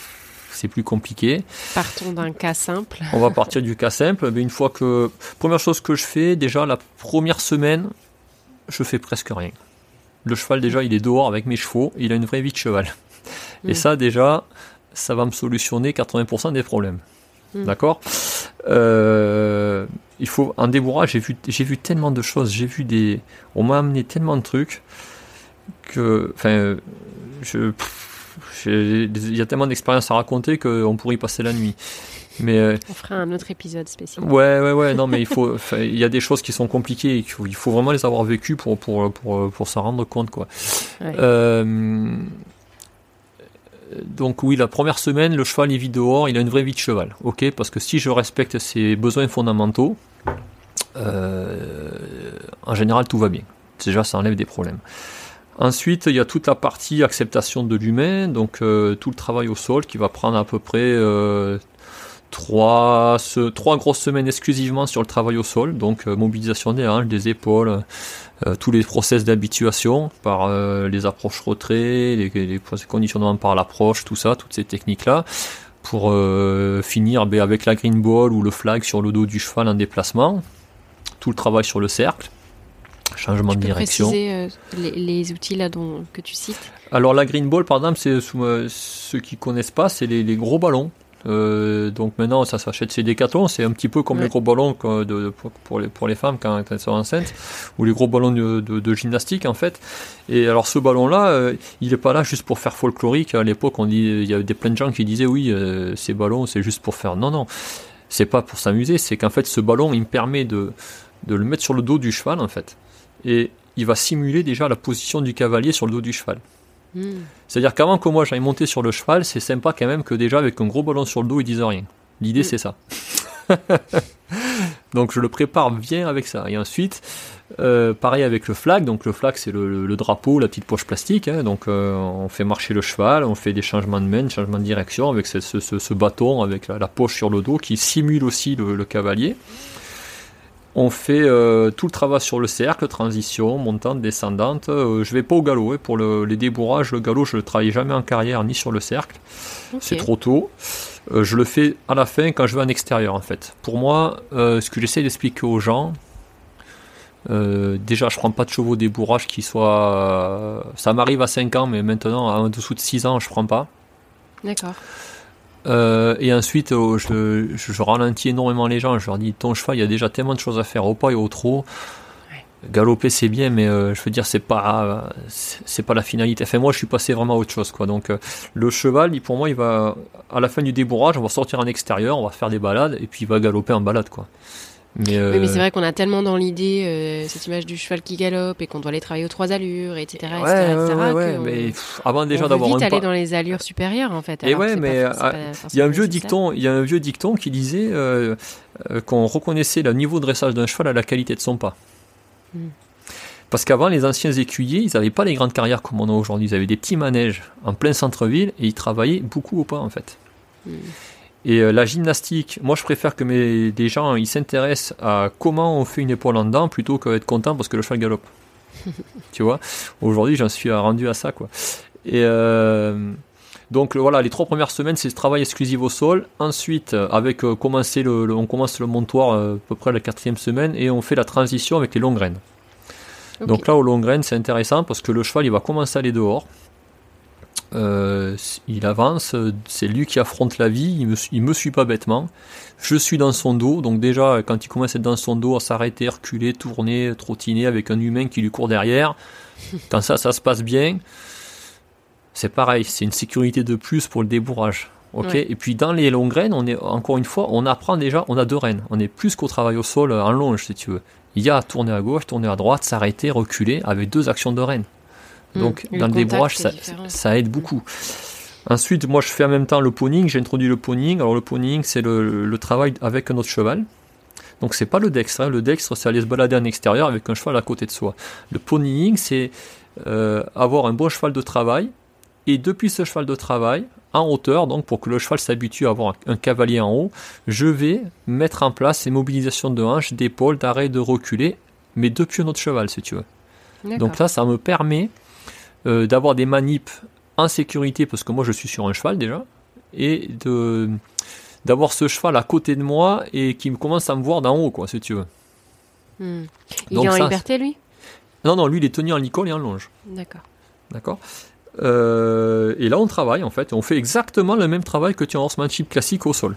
c'est plus compliqué. Partons d'un cas simple. On va partir du cas simple. Mais une fois que première chose que je fais, déjà la première semaine, je fais presque rien. Le cheval déjà, il est dehors avec mes chevaux. Il a une vraie vie de cheval. Et mm. ça déjà, ça va me solutionner 80% des problèmes. Mm. D'accord? Il faut un débourrage. J'ai vu, j'ai vu tellement de choses. J'ai vu des. On m'a amené tellement de trucs que, enfin, je, il y a tellement d'expériences à raconter qu'on pourrait y passer la nuit. Mais euh, on fera un autre épisode spécial. Ouais, ouais, ouais. Non, mais il faut, il y a des choses qui sont compliquées. Il faut, il faut vraiment les avoir vécues pour pour pour, pour s'en rendre compte, quoi. Euh, donc oui, la première semaine, le cheval il vit dehors, il a une vraie vie de cheval, ok? Parce que si je respecte ses besoins fondamentaux, euh, en général tout va bien. Déjà, ça enlève des problèmes. Ensuite, il y a toute la partie acceptation de l'humain, donc euh, tout le travail au sol qui va prendre à peu près euh, trois, grosses semaines exclusivement sur le travail au sol, donc euh, mobilisation des hanches, des épaules, tous les process d'habituation par les approches retrait, les, les conditionnements par l'approche, tout ça, toutes ces techniques-là, pour finir ben, avec la green ball ou le flag sur le dos du cheval en déplacement, tout le travail sur le cercle changement de direction. Préciser, euh, les, les, outils là dont, que tu cites? Alors la green ball par exemple, c'est euh, ceux qui connaissent pas, c'est les, les, gros ballons. Euh, donc maintenant ça s'achète chez Decathlon, c'est un petit peu comme les gros ballons de, pour, les, pour les femmes quand elles sont enceintes, ou les gros ballons de, de, gymnastique en fait. Et alors ce ballon-là, il n'est pas là juste pour faire folklorique. À l'époque, on dit, il y a des plein de gens qui disaient oui, ces ballons c'est juste pour faire. Non non, c'est pas pour s'amuser, c'est qu'en fait ce ballon il me permet de de le mettre sur le dos du cheval en fait et il va simuler déjà la position du cavalier sur le dos du cheval. C'est-à-dire qu'avant que moi j'aille monter sur le cheval, c'est sympa quand même que déjà avec un gros ballon sur le dos, ils disent rien. L'idée hmm. c'est ça. donc je le prépare bien avec ça. Et ensuite, euh, pareil avec le flag. Donc le flag c'est le, drapeau, la petite poche plastique. Hein. donc euh, on fait marcher le cheval, on fait des changements de main, des changements de direction avec ce, bâton, avec la, poche sur le dos qui simule aussi le cavalier. On fait euh, tout le travail sur le cercle, transition, montante, descendante. Je euh, je vais pas au galop. Hein. pour les débourrages, le galop, je ne le travaille jamais en carrière ni sur le cercle. C'est trop tôt. Euh, je le fais à la fin quand je vais en extérieur en fait. Pour moi, ce que j'essaie d'expliquer aux gens, déjà je prends pas de chevaux débourrage qui soient... ça m'arrive à 5 ans, mais maintenant en dessous de 6 ans, je prends pas. D'accord. Euh, et ensuite, euh, je, je, ralentis énormément les gens. Je leur dis ton cheval, il y a déjà tellement de choses à faire au pas et au trot. Galoper c'est bien, mais euh, je veux dire c'est pas c'est pas la finalité. Enfin moi je suis passé vraiment à autre chose quoi. Donc le cheval, pour moi, il va à la fin du débourrage, on va sortir en extérieur, on va faire des balades et puis il va galoper en balade quoi. Mais, mais c'est vrai qu'on a tellement dans l'idée cette image du cheval qui galope et qu'on doit aller travailler aux trois allures, etc. Ouais, etc., ouais, mais avant déjà d'avoir vite aller dans les allures supérieures en fait. Et ouais, mais il y a un vieux dicton, il y a un vieux dicton qui disait euh, euh, qu'on reconnaissait le niveau de dressage d'un cheval à la qualité de son pas. Hmm. Parce qu'avant, les anciens écuyers, ils n'avaient pas les grandes carrières comme on a aujourd'hui. Ils avaient des petits manèges en plein centre-ville et ils travaillaient beaucoup au pas en fait. Hmm. Et euh, la gymnastique, moi je préfère que mes, des gens ils s'intéressent à comment on fait une épaule en dedans plutôt qu'être content parce que le cheval galope. tu vois? Aujourd'hui j'en suis rendu à ça quoi. Et euh, donc voilà, les trois premières semaines c'est travail exclusif au sol. Ensuite, avec euh, commencer le, on commence le montoir à peu près la quatrième semaine et on fait la transition avec les longues graines. Donc là, aux longues graines, c'est intéressant parce que le cheval il va commencer à aller dehors. Euh, il avance, c'est lui qui affronte la vie, il me, il me suit pas bêtement. Je suis dans son dos, donc déjà quand il commence à être dans son dos, à s'arrêter, reculer, tourner, trottiner avec un humain qui lui court derrière, quand ça, ça se passe bien, c'est pareil, c'est une sécurité de plus pour le débourrage. Ok. Et puis dans les longues graines, on est encore une fois, on apprend déjà, on a deux rênes. On est plus qu'au travail au sol en longe, si tu veux. Il y a tourner à gauche, tourner à droite, s'arrêter, reculer, avec deux actions de rêne. Hmm. Donc dans le, débourrage, ça, aide beaucoup. Ensuite, moi, je fais en même temps le ponying. J'ai introduit le ponying. Alors le ponying, c'est le, travail avec un autre cheval. Donc c'est pas le dextre. Hein. Le dextre, c'est aller se balader en extérieur avec un cheval à côté de soi. Le ponying, c'est euh, avoir un bon cheval de travail. Et depuis ce cheval de travail, en hauteur, donc pour que le cheval s'habitue à avoir un cavalier en haut, je vais mettre en place ces mobilisations de hanches, d'épaule, d'arrêt, de reculer, mais depuis un autre cheval, si tu veux. Donc là, ça me permet euh, d'avoir des manips en sécurité, parce que moi je suis sur un cheval déjà, et de d'avoir ce cheval à côté de moi et qui me commence à me voir d'en haut, quoi, si tu veux. Hmm. Il est en liberté, lui? Non, non, lui, il est tenu en licol et en longe. D'accord. D'accord? Euh, et là, on travaille en fait. On fait exactement le même travail que tu as en horsemanship classique au sol.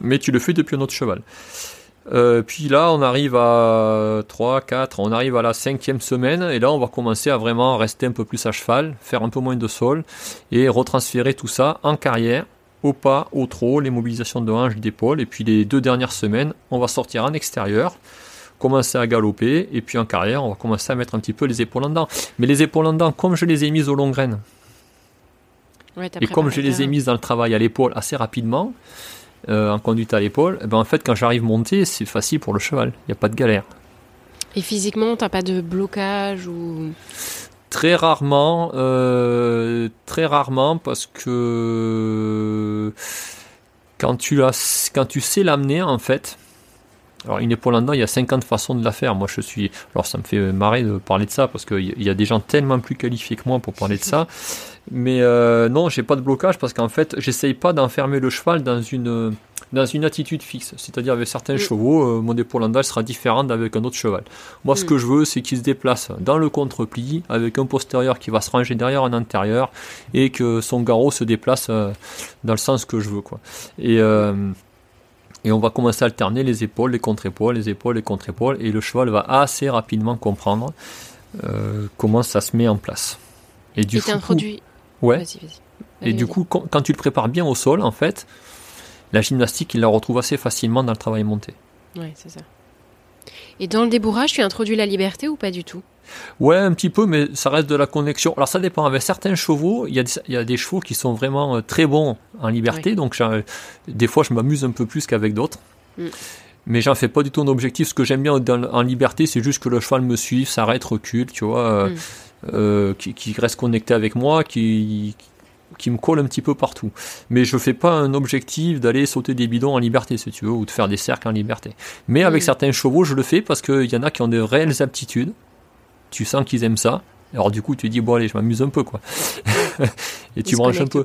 Mais tu le fais depuis un autre cheval. Euh, puis là, on arrive à 3, 4, on arrive à la cinquième semaine, et là, on va commencer à vraiment rester un peu plus à cheval, faire un peu moins de sol, et retransférer tout ça en carrière, au pas, au trot, les mobilisations de hanches, d'épaule, et puis les deux dernières semaines, on va sortir en extérieur, commencer à galoper, et puis en carrière, on va commencer à mettre un petit peu les épaules en dents. Mais les épaules en dents, comme je les ai mises aux longues graines, et comme je les ai mises dans le travail à l'épaule assez rapidement, euh, en conduite à l'épaule, eh ben en fait, quand j'arrive monter, c'est facile pour le cheval. Il n'y a pas de galère. Et physiquement, t'as pas de blocage ou? Très rarement, euh, très rarement, parce que quand tu, as, quand tu sais l'amener, en fait, alors une épaule en dents, il y a 50 façons de la faire. Moi, je suis. Alors, ça me fait marrer de parler de ça parce qu'il y a des gens tellement plus qualifiés que moi pour parler de ça. Mais euh, non, j'ai pas de blocage parce qu'en fait, j'essaye pas d'enfermer le cheval dans une dans une attitude fixe. C'est-à-dire avec certains mm. chevaux, euh, mon épaule en sera différente d'avec un autre cheval. Moi, ce mm. que je veux, c'est qu'il se déplace dans le contre-pli avec un postérieur qui va se ranger derrière un intérieur et que son garrot se déplace euh, dans le sens que je veux, quoi. Et euh, et on va commencer à alterner les épaules, les contre-épaules, les épaules, les contre-épaules, et le cheval va assez rapidement comprendre comment ça se met en place. Et du coup, Ouais. et du coup, quand, tu le prépares bien au sol, en fait, la gymnastique, il la retrouve assez facilement dans le travail monté. Ouais, c'est ça. Et dans le débourrage, tu introduis la liberté ou pas du tout? Ouais, un petit peu, mais ça reste de la connexion. Alors ça dépend. Avec certains chevaux, il y a des, il y a des chevaux qui sont vraiment euh, très bons en liberté. Donc des fois, je m'amuse un peu plus qu'avec d'autres. Mm. Mais j'en fais pas du tout un objectif. Ce que j'aime bien en liberté, c'est juste que le cheval me suive, s'arrête, recule, tu vois, euh, mm. euh, qui, qui, reste connecté avec moi, qui, qui me colle un petit peu partout. Mais je fais pas un objectif d'aller sauter des bidons en liberté, si tu veux, ou de faire des cercles en liberté. Mais avec mm. certains chevaux, je le fais parce qu'il y en a qui ont de réelles aptitudes tu sens qu'ils aiment ça. Alors du coup, tu dis bon allez, je m'amuse un peu quoi. et tu branches un peu.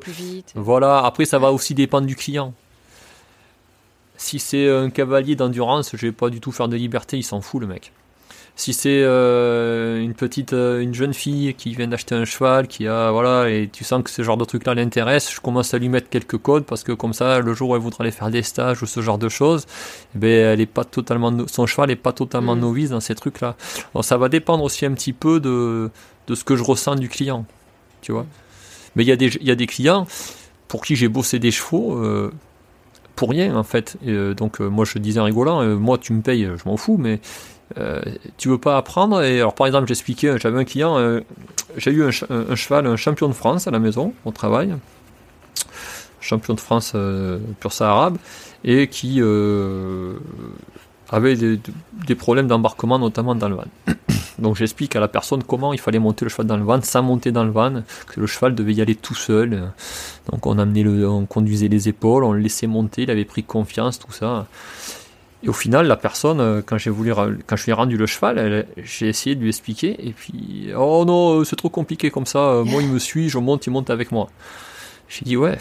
Voilà. Après, ça va aussi dépendre du client. Si c'est un cavalier d'endurance, je vais pas du tout faire de liberté, il s'en fout le mec. Si c'est euh, une petite, euh, une jeune fille qui vient d'acheter un cheval, qui a voilà, et tu sens que ce genre de truc-là l'intéresse, je commence à lui mettre quelques codes parce que comme ça, le jour où elle voudra aller faire des stages ou ce genre de choses, eh ben elle est pas totalement, son cheval n'est pas totalement mm. novice dans ces trucs-là. Alors ça va dépendre aussi un petit peu de, de ce que je ressens du client, tu vois. Mais il y a des, il y a des clients pour qui j'ai bossé des chevaux. Euh, pour rien en fait. donc moi je disais en rigolant, moi tu me payes, je m'en fous, mais euh, tu veux pas apprendre et alors par exemple j'expliquais j'avais un client euh, j'ai eu un, cheval un champion de France à la maison au travail champion de France euh, pur arabe et qui avait des, problèmes d'embarquement notamment dans le van donc j'explique à la personne comment il fallait monter le cheval dans le van sans monter dans le van que le cheval devait y aller tout seul donc on amenait on conduisait les épaules on le laissait monter il avait pris confiance tout ça et au final, la personne, euh, quand, j'ai voulu, quand je lui ai rendu le cheval, j'ai essayé de lui expliquer. Et puis, oh non, euh, c'est trop compliqué comme ça. Euh, moi, il me suit, je monte, il monte avec moi. J'ai dit, ouais,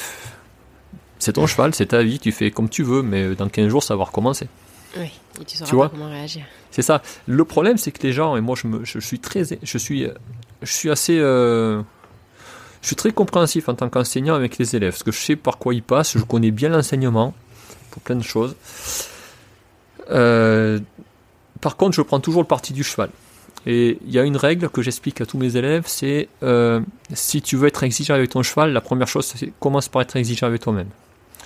c'est ton cheval, c'est ta vie, tu fais comme tu veux, mais dans 15 jours, ça va recommencer. Oui, et tu sauras comment réagir. C'est ça. Le problème, c'est que les gens, et moi, je, me, je suis très. Je suis, je suis assez. je suis très compréhensif en tant qu'enseignant avec les élèves, parce que je sais par quoi ils passent, je connais bien l'enseignement pour plein de choses. Euh, par contre, je prends toujours le parti du cheval. Et il y a une règle que j'explique à tous mes élèves, c'est euh, si tu veux être exigeant avec ton cheval, la première chose, c'est commence par être exigeant avec toi-même.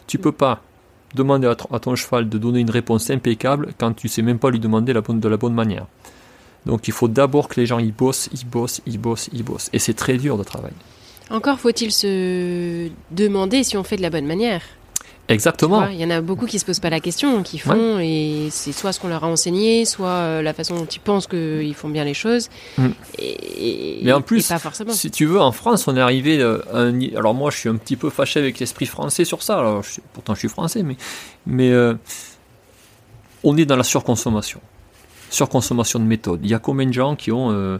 Tu peux pas demander à, ton cheval de donner une réponse impeccable quand tu sais même pas lui demander la bonne, de la bonne manière. Donc il faut d'abord que les gens y bossent, ils bossent, ils bossent, ils bossent. Et c'est très dur de travailler. Encore faut-il se demander si on fait de la bonne manière. Exactement. Il y en a beaucoup qui se posent pas la question, qui font, et c'est soit ce qu'on leur a enseigné, soit euh, la façon dont ils pensent qu'ils font bien les choses. Mm. Et, Mais en plus, pas forcément. si tu veux, en France, on est arrivé euh, à un... Alors moi, je suis un petit peu fâché avec l'esprit français sur ça. Alors, pourtant, je suis français, mais, mais euh, on est dans la surconsommation. Surconsommation de méthodes. Il y a combien de gens qui ont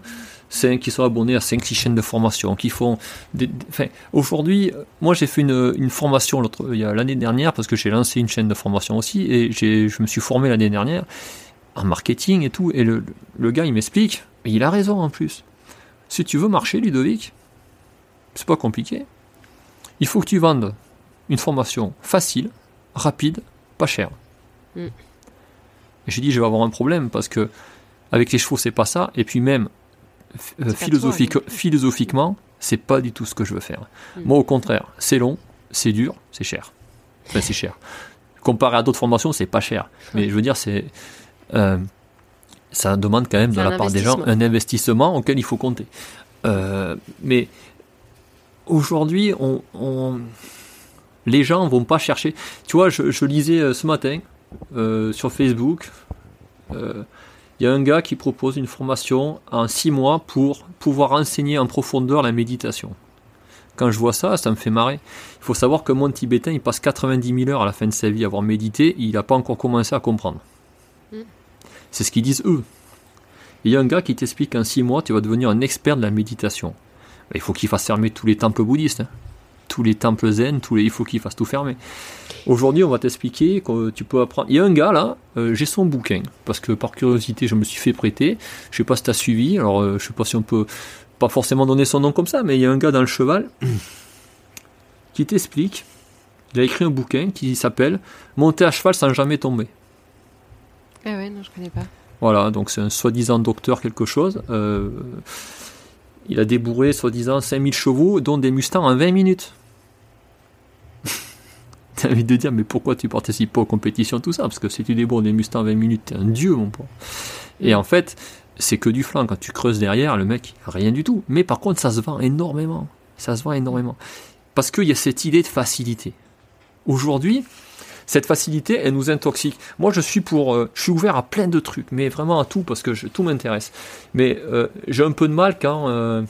qui sont abonnés à 5-6 chaînes de formation, qui font des, enfin, aujourd'hui, moi j'ai fait une, une formation l'année dernière parce que j'ai lancé une chaîne de formation aussi et je me suis formé l'année dernière en marketing et tout et le, le gars il m'explique et il a raison en plus. Si tu veux marcher Ludovic, c'est pas compliqué. Il faut que tu vendes une formation facile, rapide, pas chère. Mm. Et j'ai dit je vais avoir un problème parce que avec les chevaux c'est pas ça et puis même euh, philosophique, philosophiquement, c'est pas du tout ce que je veux faire. Hmm. Moi, au contraire, c'est long, c'est dur, c'est cher. Enfin, c'est cher. Comparé à d'autres formations, c'est pas cher. Mais je veux dire, c'est. Euh, ça demande quand même de la part des gens un investissement auquel il faut compter. Euh, mais aujourd'hui, on, les gens vont pas chercher. Tu vois, je, je lisais ce matin sur Facebook il y a un gars qui propose une formation en six mois pour pouvoir enseigner en profondeur la méditation. Quand je vois ça, ça me fait marrer. Il faut savoir que mon tibétain, il passe 90 000 heures à la fin de sa vie à avoir médité, et il n'a pas encore commencé à comprendre. Mm. C'est ce qu'ils disent eux. Il y a un gars qui t'explique qu'en six mois, tu vas devenir un expert de la méditation. Il faut qu'il fasse fermer tous les temples bouddhistes. Hein tous les temples zen, tous les, il faut qu'il fasse tout fermer. Aujourd'hui, on va t'expliquer que tu peux apprendre. Il y a un gars là, euh, j'ai son bouquin, parce que par curiosité, je me suis fait prêter. Je sais pas si tu as suivi, alors euh, je sais pas si on peut pas forcément donner son nom comme ça, mais il y a un gars dans le cheval qui t'explique. Il a écrit un bouquin qui s'appelle Monter à cheval sans jamais tomber. Ah ouais, non, je connais pas. Voilà, donc c'est un soi-disant docteur quelque chose. Euh, il a débourré, soi-disant, 5000 chevaux, dont des Mustangs en 20 minutes. T'as envie de dire, mais pourquoi tu participes pas aux compétitions, tout ça? Parce que si tu débourres des Mustangs en 20 minutes, t'es un dieu, mon pote. Et en fait, c'est que du flanc. Quand tu creuses derrière, le mec, rien du tout. Mais par contre, ça se vend énormément. Ça se vend énormément. Parce qu'il y a cette idée de facilité. Aujourd'hui, cette facilité, elle nous intoxique. Moi, je suis pour, euh, je suis ouvert à plein de trucs, mais vraiment à tout parce que tout m'intéresse. Mais euh, j'ai un peu de mal quand. Euh,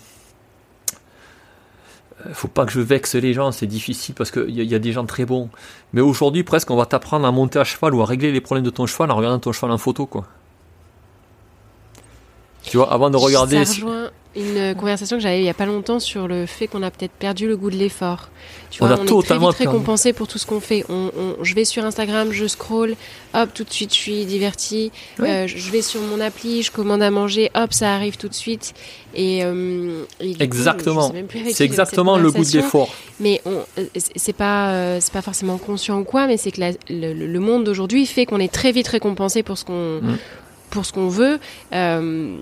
faut pas que je vexe les gens, c'est difficile parce qu'il y, y, a des gens très bons. Mais aujourd'hui, presque, on va t'apprendre à monter à cheval ou à régler les problèmes de ton cheval en regardant ton cheval en photo, quoi. Tu vois, avant de regarder une conversation que j'avais il y a pas longtemps sur le fait qu'on a peut-être perdu le goût de l'effort. Tu vois, on, a on est très vite récompensé pour tout ce qu'on fait. On, je vais sur Instagram, je scroll, hop, tout de suite je suis diverti. Euh, je vais sur mon appli, je commande à manger, hop, ça arrive tout de suite. Et, euh, exactement. C'est exactement le goût de l'effort. Mais euh, c'est pas c'est pas forcément conscient ou quoi, mais c'est que le, monde d'aujourd'hui fait qu'on est très vite récompensé pour ce qu'on mm pour ce qu'on veut. Euh,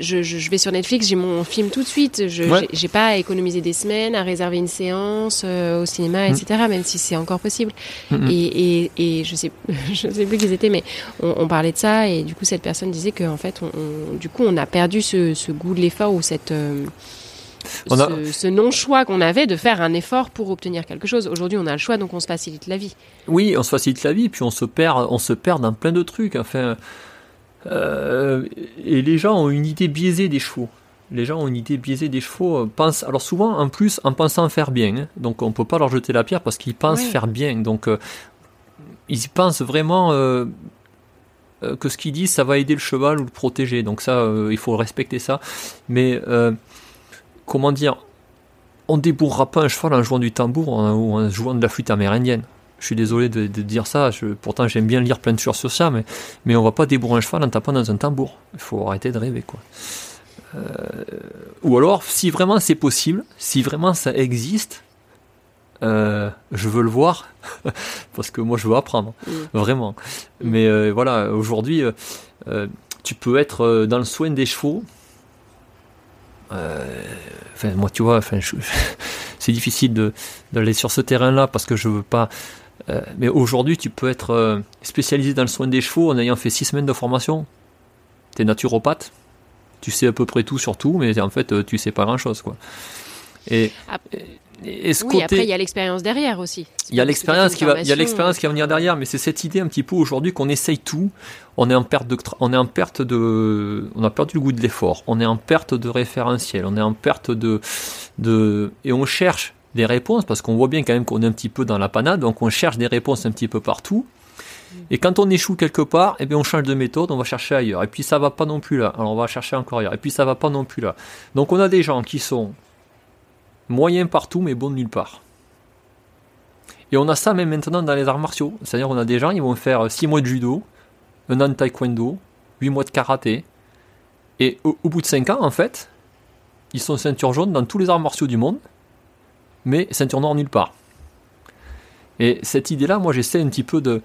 je, vais sur Netflix, j'ai mon film tout de suite. Je n'ai pas à économiser des semaines, à réserver une séance euh, au cinéma, etc. Mm. Même si c'est encore possible. Et, et, je sais, je sais plus qui c'était, mais on, parlait de ça et du coup cette personne disait qu'en fait, on, du coup, on a perdu ce, goût de l'effort ou cette euh, ce, non-choix qu'on avait de faire un effort pour obtenir quelque chose. Aujourd'hui, on a le choix, donc on se facilite la vie. Oui, on se facilite la vie, puis on se perd, on se perd dans plein de trucs. Enfin, euh, et les gens ont une idée biaisée des chevaux. Les gens ont une idée biaisée des chevaux. Euh, pensent, alors souvent, en plus, en pensant faire bien. Hein. donc on ne peut pas leur jeter la pierre parce qu'ils pensent faire bien. Donc euh, ils pensent vraiment que ce qu'ils disent, ça va aider le cheval ou le protéger. Donc ça, il faut respecter ça. Mais comment dire on débourrera pas un cheval en jouant du tambour ou en jouant de la flûte amérindienne je suis désolé de, dire ça, pourtant j'aime bien lire plein de choses sur ça, mais, mais on va pas débourrer un cheval en tapant dans un tambour. Il faut arrêter de rêver, quoi. ou alors, si vraiment c'est possible, si vraiment ça existe, je veux le voir parce que moi je veux apprendre, mm. vraiment. Mais voilà, aujourd'hui, tu peux être dans le soin des chevaux euh, enfin, moi, tu vois, enfin, c'est difficile d'aller sur ce terrain-là parce que je veux pas. Euh, mais aujourd'hui, tu peux être euh, spécialisé dans le soin des chevaux en ayant fait six semaines de formation. Tu es naturopathe, tu sais à peu près tout sur tout, mais en fait, tu sais pas grand-chose, quoi. Et, oui, après il y a l'expérience derrière aussi. Il y a l'expérience qui va, y a qui va venir derrière, mais c'est cette idée un petit peu aujourd'hui qu'on essaye tout. On est en perte de, on est en perte de, on a perdu le goût de l'effort. On est en perte de référentiel. On est en perte de, de, et on cherche des réponses parce qu'on voit bien quand même qu'on est un petit peu dans la panade, donc on cherche des réponses un petit peu partout. Mm. Et quand on échoue quelque part, eh bien on change de méthode, on va chercher ailleurs. Et puis ça va pas non plus là. Alors on va chercher encore ailleurs. Et puis ça va pas non plus là. Donc on a des gens qui sont moyen partout mais bon nulle part. Et on a ça même maintenant dans les arts martiaux. C'est-à-dire on a des gens, ils vont faire 6 mois de judo, un an de taekwondo, 8 mois de karaté. Et au, bout de 5 ans, en fait, ils sont ceinture jaune dans tous les arts martiaux du monde, mais ceinture noire nulle part. Et cette idée-là, moi j'essaie un petit peu de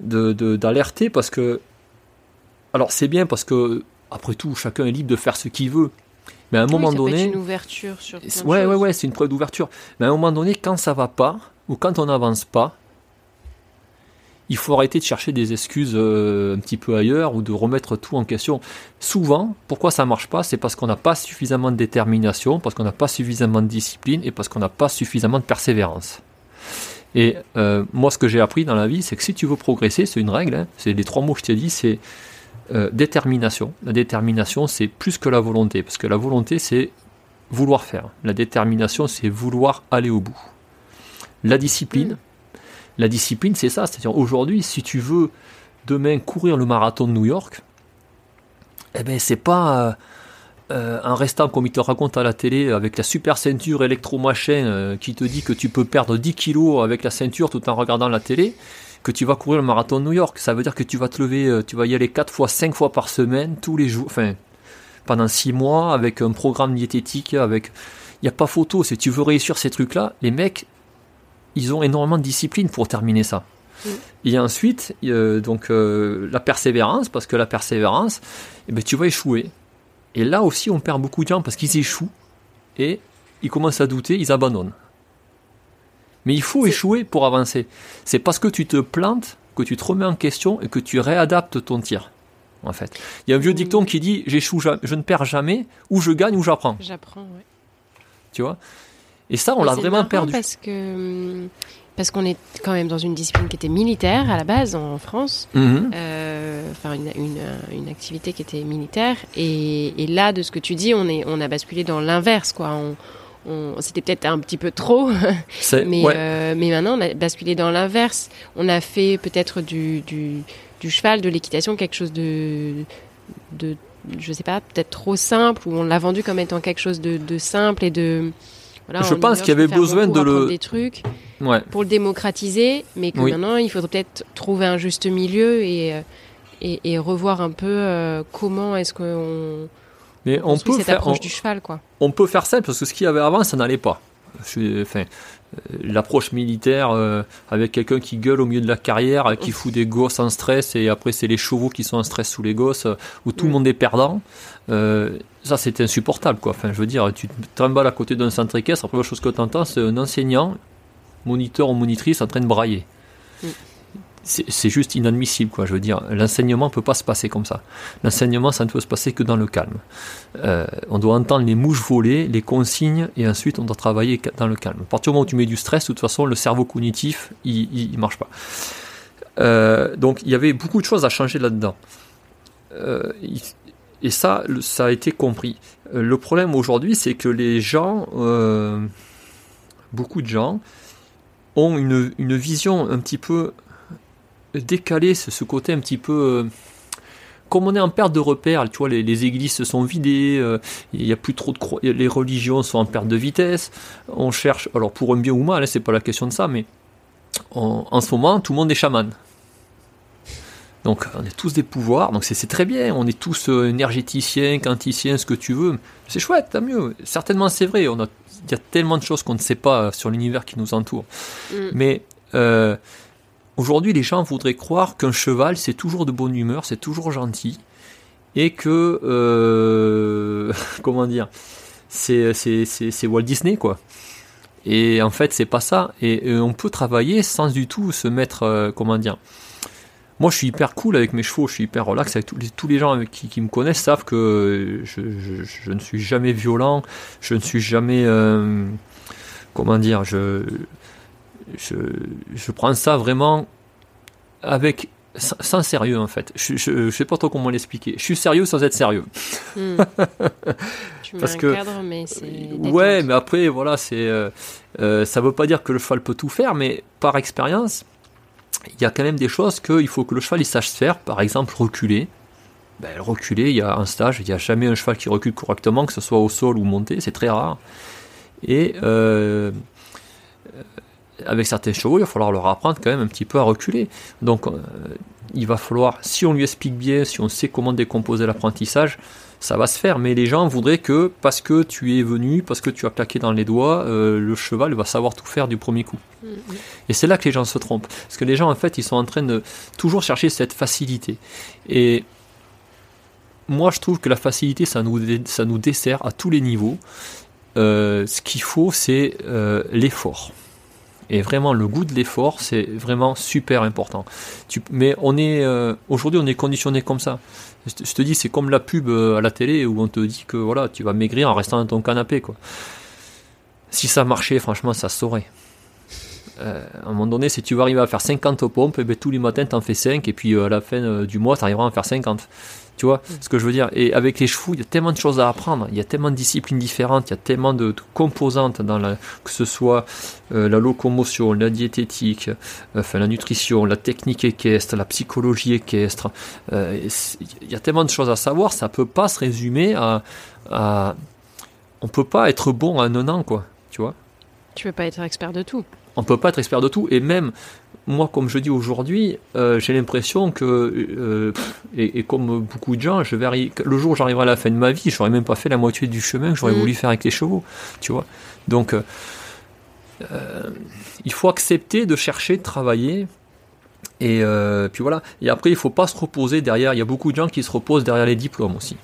d'alerter parce que alors c'est bien parce que après tout chacun est libre de faire ce qu'il veut mais à un moment donné. C'est une ouverture sur. Ouais, ouais, ouais, c'est une preuve d'ouverture. Mais à un moment donné, quand ça va pas, ou quand on n'avance pas, il faut arrêter de chercher des excuses euh, un petit peu ailleurs ou de remettre tout en question. Souvent, pourquoi ça marche pas C'est parce qu'on n'a pas suffisamment de détermination, parce qu'on n'a pas suffisamment de discipline et parce qu'on n'a pas suffisamment de persévérance. Et euh, moi, ce que j'ai appris dans la vie, c'est que si tu veux progresser, c'est une règle, hein, c'est les trois mots que je t'ai dit, c'est euh, détermination. La détermination, c'est plus que la volonté, parce que la volonté, c'est vouloir faire. La détermination, c'est vouloir aller au bout. La discipline. La discipline, c'est ça. C'est-à-dire aujourd'hui, si tu veux demain courir le marathon de New York, eh ben c'est pas euh, euh, en restant comme il te raconte à la télé avec la super ceinture électromachin qui te dit que tu peux perdre 10 kilos avec la ceinture tout en regardant la télé que tu vas courir le marathon de New York. Ça veut dire que tu vas te lever, euh, tu vas y aller 4 fois, 5 fois par semaine, tous les jours, enfin, pendant 6 mois, avec un programme diététique, avec. Il n'y a pas photo. Si tu veux réussir ces trucs-là, les mecs, ils ont énormément de discipline pour terminer ça. Mm. Et ensuite, donc euh, la persévérance, parce que la persévérance, eh ben, tu vas échouer. Et là aussi, on perd beaucoup de gens parce qu'ils échouent et ils commencent à douter, ils abandonnent. Mais il faut échouer pour avancer. C'est parce que tu te plantes que tu te remets en question et que tu réadaptes ton tir. En fait, il y a un vieux dicton qui dit j'échoue, je ne perds jamais, ou je gagne ou j'apprends. J'apprends, oui. Tu vois? Et ça, on l'a vraiment perdu. Parce que parce qu'on est quand même dans une discipline qui était militaire à la base en France, mhm. euh, enfin une, une, activité qui était militaire. Et, et, là, de ce que tu dis, on, est, on a basculé dans l'inverse, quoi. On, c'était peut-être un petit peu trop, mais, euh, mais maintenant on a basculé dans l'inverse. On a fait peut-être du, du, du, cheval, de l'équitation, quelque chose de, de, je sais pas, peut-être trop simple, ou on l'a vendu comme étant quelque chose de, de simple et de. Voilà, je pense qu'il y avait besoin de le. Des trucs pour le démocratiser, mais que maintenant il faudrait peut-être trouver un juste milieu et, euh, et, et revoir un peu euh, comment est-ce qu'on mais on, peut faire on, du cheval, quoi. On peut faire ça parce que ce qu'il y avait avant, ça n'allait pas. Enfin, euh, l'approche militaire euh, avec quelqu'un qui gueule au milieu de la carrière, qui fout des gosses en stress et après c'est les chevaux qui sont en stress sous les gosses, où tout le monde est perdant. Euh, ça c'est insupportable quoi. Enfin, je veux dire, tu te trimbales à côté d'un centre équestre, la première chose que tu entends c'est un enseignant, moniteur ou monitrice en train de brailler. Mm c'est juste inadmissible, quoi. Je veux dire, l'enseignement ne peut pas se passer comme ça. L'enseignement, ça ne peut se passer que dans le calme. Euh, on doit entendre les mouches voler, les consignes, et ensuite on doit travailler dans le calme. À partir du moment où tu mets du stress, de toute façon, le cerveau cognitif, il ne marche pas. Euh, donc il y avait beaucoup de choses à changer là-dedans. Euh, et ça, ça a été compris. Le problème aujourd'hui, c'est que les gens, beaucoup de gens, ont une, une vision un petit peu décaler ce, côté un petit peu euh, comme on est en perte de repères, tu vois, les, églises se sont vidées, euh, il n'y a plus trop de les religions sont en perte de vitesse. On cherche, alors pour un bien ou mal, hein, c'est pas la question de ça, mais en ce moment, tout le monde est chaman. Donc on est tous des pouvoirs, donc c'est très bien, on est tous euh, énergéticiens, quanticiens, ce que tu veux. C'est chouette, tant mieux. Certainement c'est vrai, il y a tellement de choses qu'on ne sait pas sur l'univers qui nous entoure. Mm. Mais euh, aujourd'hui les gens voudraient croire qu'un cheval c'est toujours de bonne humeur, c'est toujours gentil, et que, euh, comment dire, c'est Walt Disney quoi. Et en fait, c'est pas ça. Et, on peut travailler sans du tout se mettre, euh, comment dire. Moi, je suis hyper cool avec mes chevaux, je suis hyper relax tous les, gens qui, me connaissent savent que je, ne suis jamais violent, je ne suis jamais, euh, comment dire, je, je, je prends ça vraiment avec sans, sérieux en fait. Je, je, sais pas trop comment l'expliquer. Je suis sérieux sans être sérieux. Hmm. Parce que cadre, mais ouais, mais après voilà, c'est euh, euh, ça veut pas dire que le cheval peut tout faire, mais par expérience, il y a quand même des choses qu'il faut que le cheval il sache faire. Par exemple, reculer. Ben, reculer, il y a un stage, il n'y a jamais un cheval qui recule correctement, que ce soit au sol ou monté, c'est très rare. Et euh, avec certains chevaux, il va falloir leur apprendre quand même un petit peu à reculer. Donc, euh, il va falloir, si on lui explique bien, si on sait comment décomposer l'apprentissage, ça va se faire. Mais les gens voudraient que, parce que tu es venu, parce que tu as claqué dans les doigts, euh, le cheval va savoir tout faire du premier coup. Mm-hmm. Et c'est là que les gens se trompent. Parce que les gens, en fait, ils sont en train de toujours chercher cette facilité. Et moi, je trouve que la facilité, ça nous, ça nous dessert à tous les niveaux. Euh, ce qu'il faut, c'est l'effort. Et vraiment, le goût de l'effort, c'est vraiment super important. Mais on est euh, aujourd'hui, on est conditionné comme ça. Je te, dis, c'est comme la pub euh, à la télé où on te dit que voilà, tu vas maigrir en restant dans ton canapé, quoi. Si ça marchait, franchement, ça saurait. Euh, à un moment donné, si tu vas arriver à faire 50 pompes, eh ben, tous les matins, tu en fais 5, et puis à la fin du mois, tu arriveras à en faire 50. Tu vois ce que je veux dire Et avec les chevaux, il y a tellement de choses à apprendre, il y a tellement de disciplines différentes, il y a tellement de, composantes dans la, que ce soit euh, la locomotion, la diététique, euh, enfin la nutrition, la technique équestre, la psychologie équestre. Euh, il y a tellement de choses à savoir, ça peut pas se résumer à, à on peut pas être bon à un an quoi, tu vois Tu peux pas être expert de tout. On peut pas être expert de tout et même moi, comme je dis aujourd'hui, euh, j'ai l'impression que, euh, et, comme beaucoup de gens, je vais le jour où j'arriverai à la fin de ma vie, j'aurais même pas fait la moitié du chemin que j'aurais mm. voulu faire avec les chevaux, tu vois. Donc, euh, il faut accepter de chercher, de travailler, et puis voilà. Et après, il faut pas se reposer derrière. Il y a beaucoup de gens qui se reposent derrière les diplômes aussi.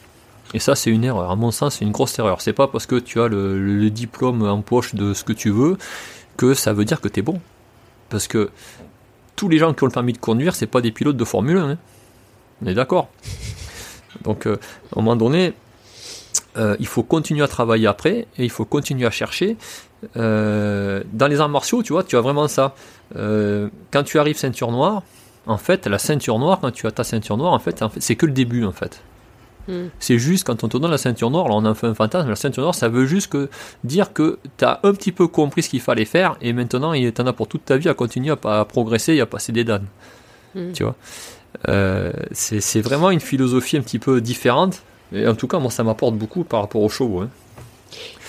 Et ça, c'est une erreur. À mon sens, c'est une grosse erreur. C'est pas parce que tu as le, le, diplôme en poche de ce que tu veux que ça veut dire que tu es bon. Parce que tous les gens qui ont le permis de conduire, c'est pas des pilotes de Formule 1. Hein. On est d'accord. Donc, euh, à un moment donné, euh, il faut continuer à travailler après et il faut continuer à chercher. Euh, dans les arts martiaux, tu vois, tu as vraiment ça. quand tu arrives ceinture noire, en fait, la ceinture noire, quand tu as ta ceinture noire, en fait, en fait c'est que le début, en fait. Hmm. C'est juste quand on te donne la ceinture noire, là on a fait un fantasme, la ceinture noire ça veut juste que dire que tu as un petit peu compris ce qu'il fallait faire et maintenant il en a pour toute ta vie à continuer à, progresser et à passer des dames. Hmm. Tu vois euh, C'est vraiment une philosophie un petit peu différente. Et en tout cas, moi ça m'apporte beaucoup par rapport chevaux. Hein.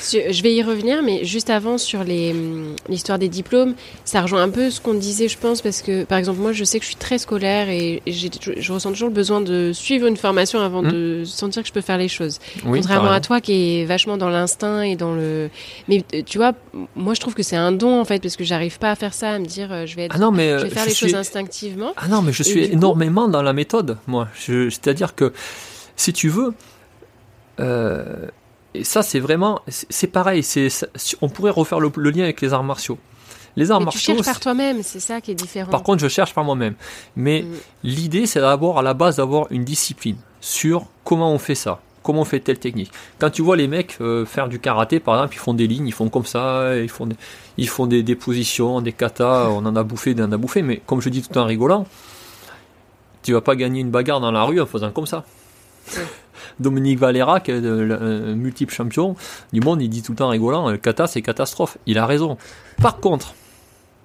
Je vais y revenir, mais juste avant sur hum, l'histoire des diplômes, ça rejoint un peu ce qu'on disait, je pense, parce que par exemple, moi je sais que je suis très scolaire et, je ressens toujours le besoin de suivre une formation avant mmh. de sentir que je peux faire les choses. Contrairement à toi qui est vachement dans l'instinct et dans le. Mais euh, tu vois, moi je trouve que c'est un don en fait, parce que j'arrive pas à faire ça, à me dire euh, je vais, être, ah non, mais je vais faire les choses instinctivement. Ah non, mais je suis énormément dans la méthode, moi. C'est-à-dire que si tu veux. Euh, et ça, c'est vraiment, c'est pareil. C'est, on pourrait refaire le, lien avec les arts martiaux. Les arts martiaux. Tu cherches par toi-même, c'est ça qui est différent. Par contre, je cherche par moi-même. Mais mm. l'idée, c'est d'abord à la base d'avoir une discipline sur comment on fait ça, comment on fait telle technique. Quand tu vois les mecs euh, faire du karaté, par exemple, ils font des lignes, ils font comme ça, ils font des, ils font des, des positions, des katas. On en a bouffé, on en a bouffé. Mais comme je dis tout en rigolant, tu vas pas gagner une bagarre dans la rue en faisant comme ça. Dominique Valera, qui est un multiple champion du monde, il dit tout le temps rigolant, euh, kata c'est catastrophe. Il a raison. Par contre,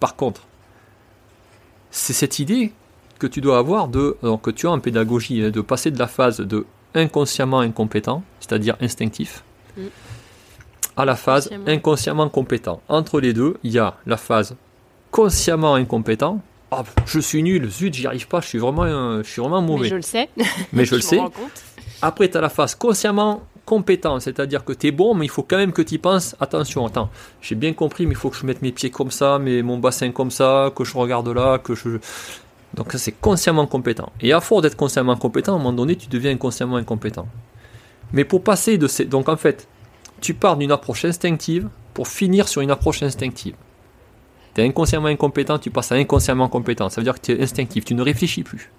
par contre, c'est cette idée que tu dois avoir de, que tu as en pédagogie, de passer de la phase de inconsciemment incompétent, c'est-à-dire instinctif, mm. à la phase inconsciemment compétent. Entre les deux, il y a la phase consciemment incompétent ah, je suis nul, zut, j'y arrive pas, je suis vraiment, je suis vraiment mauvais. Mais je le sais. Mais je le sais. Après, tu as la phase consciemment compétent, c'est-à-dire que tu es bon, mais il faut quand même que tu y penses. Attention, attends, j'ai bien compris, mais il faut que je mette mes pieds comme ça, mais mon bassin comme ça, que je regarde là, que je. Donc, ça, c'est consciemment compétent. Et à force d'être consciemment compétent, à un moment donné, tu deviens inconsciemment incompétent. Mais pour passer de ces. Donc, en fait, tu pars d'une approche instinctive pour finir sur une approche instinctive. Tu es inconsciemment incompétent, tu passes à inconsciemment compétent. Ça veut dire que tu es instinctif, tu ne réfléchis plus.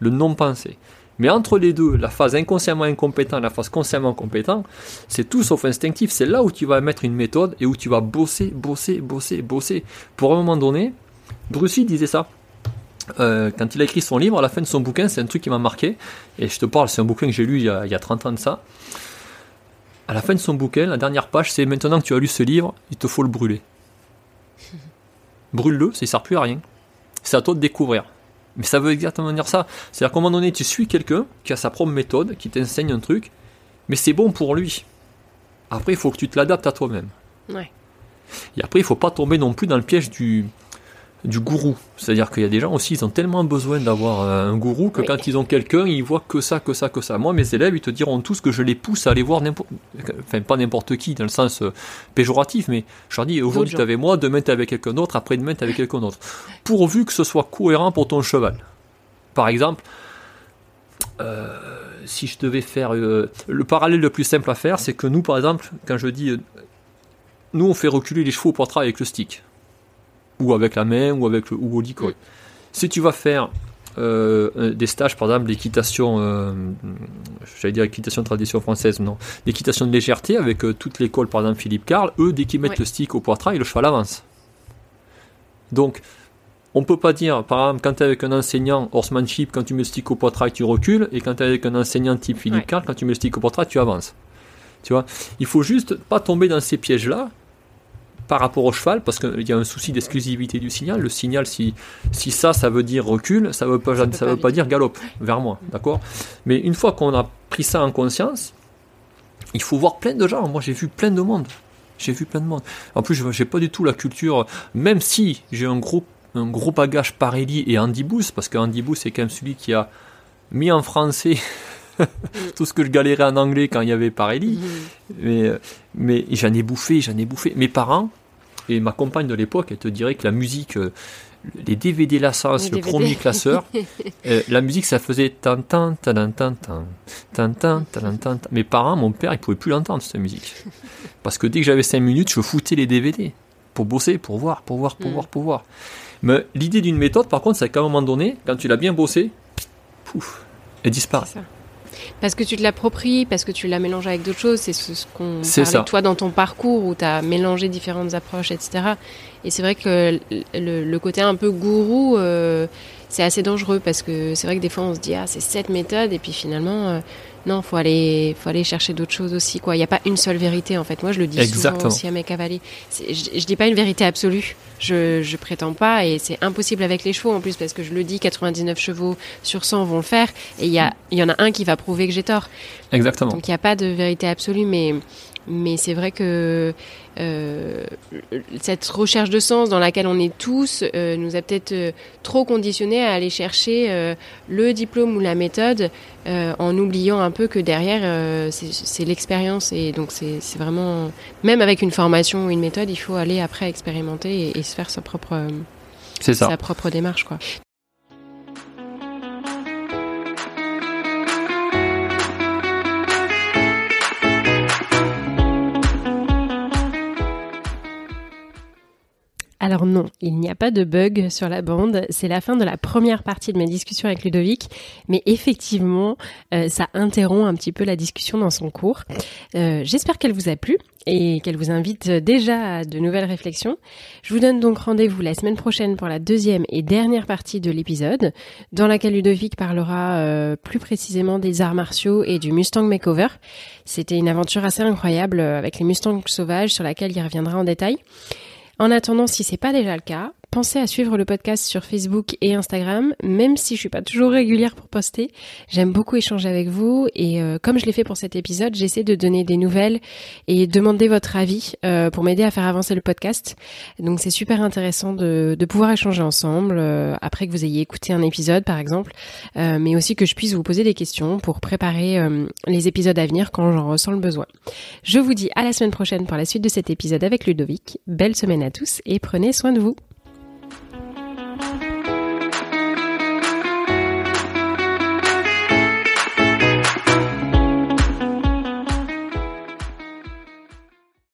Le non-pensé. Mais entre les deux, la phase inconsciemment incompétent et la phase consciemment compétent, c'est tout sauf instinctif. C'est là où tu vas mettre une méthode et où tu vas bosser, bosser, bosser, bosser. Pour un moment donné, Bruce Lee disait ça. Euh, quand il a écrit son livre, à la fin de son bouquin, c'est un truc qui m'a marqué. Et je te parle, c'est un bouquin que j'ai lu il y, a, il y, a, 30 ans de ça. À la fin de son bouquin, la dernière page, c'est maintenant que tu as lu ce livre, il te faut le brûler. Brûle-le, ça ne sert plus à rien. C'est à toi de découvrir. Mais ça veut exactement dire ça. C'est-à-dire qu'à un moment donné, tu suis quelqu'un qui a sa propre méthode, qui t'enseigne un truc, mais c'est bon pour lui. Après, il faut que tu te l'adaptes à toi-même. Ouais. Et après, il faut pas tomber non plus dans le piège du, du gourou. C'est-à-dire qu'il y a des gens aussi, ils ont tellement besoin d'avoir un gourou que quand ils ont quelqu'un, ils voient que ça, que ça, que ça. Moi, mes élèves, ils te diront tous que je les pousse à aller voir n'importe, enfin pas n'importe qui dans le sens euh, péjoratif, mais je leur dis aujourd'hui tu es avec moi, demain tu es avec quelqu'un d'autre, après demain tu es avec quelqu'un d'autre. Pourvu que ce soit cohérent pour ton cheval. Par exemple, euh, si je devais faire euh, le parallèle le plus simple à faire, c'est que nous, par exemple, quand je dis nous on fait reculer les chevaux au portrait avec le stick ou avec la main, ou avec le ou au mm. Si tu vas faire euh, des stages, par exemple, d'équitation, euh, j'allais dire équitation de tradition française, non, d'équitation de légèreté avec euh, toute l'école, par exemple Philippe Carl, eux, dès qu'ils mettent le stick au poitrail, le cheval avance. Donc, on peut pas dire, par exemple, quand tu es avec un enseignant horsemanship, quand tu mets le stick au poitrail, tu recules, et quand tu es avec un enseignant type Philippe Carl, quand tu mets le stick au poitrail, tu avances. Tu vois, il faut juste pas tomber dans ces pièges-là, par rapport au cheval, parce qu'il y a un souci d'exclusivité du signal. Le signal, si, si ça, ça veut dire recul, ça ne veut pas, ça, veut pas, dire galope vers moi, d'accord? Mais une fois qu'on a pris ça en conscience, il faut voir plein de gens. Moi, j'ai vu plein de monde. J'ai vu plein de monde. En plus, je n'ai pas du tout la culture, même si j'ai un gros, un gros bagage Parelli et Andy Booth, parce que Andy Booth, c'est quand même celui qui a mis en français tout ce que je galérais en anglais quand il y avait Parelli. Mm-hmm. Mais, mais j'en ai bouffé, j'en ai bouffé. Mes parents, et ma compagne de l'époque, elle te dirait que la musique, euh, les DVD Lassas, le premier classeur, euh, la musique, ça faisait tan tan tan tan tan tan tan Mes parents, mon père, ils pouvaient plus l'entendre cette musique, parce que dès que j'avais 5 minutes, je foutais les DVD pour bosser, pour voir, pour voir, pour mm. voir, pour voir. Mais l'idée d'une méthode, par contre, c'est qu'à un moment donné, quand tu l'as bien bossé, pouf, elle disparaît. Parce que tu te l'appropries, parce que tu l'as mélangé avec d'autres choses. C'est ce, qu'on parlait de toi dans ton parcours où tu as mélangé différentes approches, etc. Et c'est vrai que le, côté un peu gourou, euh, c'est assez dangereux parce que c'est vrai que des fois on se dit ah c'est cette méthode et puis finalement euh, non faut aller faut aller chercher d'autres choses aussi quoi. Il n'y a pas une seule vérité en fait. Moi je le dis souvent aussi à mes cavaliers. Je, je dis pas une vérité absolue. Je, je prétends pas et c'est impossible avec les chevaux en plus parce que je le dis 99 chevaux sur 100 vont le faire et il y a il y en a un qui va prouver que j'ai tort. Exactement. Donc il n'y a pas de vérité absolue mais mais c'est vrai que euh, cette recherche de sens dans laquelle on est tous euh, nous a peut-être euh, trop conditionnés à aller chercher le diplôme ou la méthode en oubliant un peu que derrière c'est l'expérience et donc c'est vraiment même avec une formation ou une méthode il faut aller après expérimenter et, et se faire sa propre sa propre démarche quoi. Alors non, il n'y a pas de bug sur la bande. C'est la fin de la première partie de ma discussion avec Ludovic, mais effectivement, euh, ça interrompt un petit peu la discussion dans son cours. Euh, j'espère qu'elle vous a plu et qu'elle vous invite déjà à de nouvelles réflexions. Je vous donne donc rendez-vous la semaine prochaine pour la deuxième et dernière partie de l'épisode, dans laquelle Ludovic parlera euh, plus précisément des arts martiaux et du Mustang Makeover. C'était une aventure assez incroyable avec les Mustangs sauvages sur laquelle il reviendra en détail. En attendant, si c'est pas déjà le cas, pensez à suivre le podcast sur Facebook et Instagram, même si je suis pas toujours régulière pour poster. J'aime beaucoup échanger avec vous et euh, comme je l'ai fait pour cet épisode, j'essaie de donner des nouvelles et demander votre avis euh, pour m'aider à faire avancer le podcast. Donc c'est super intéressant de, de, pouvoir échanger ensemble euh, après que vous ayez écouté un épisode par exemple, mais aussi que je puisse vous poser des questions pour préparer les épisodes à venir quand j'en ressens le besoin. Je vous dis à la semaine prochaine pour la suite de cet épisode avec Ludovic. Belle semaine à tous et prenez soin de vous.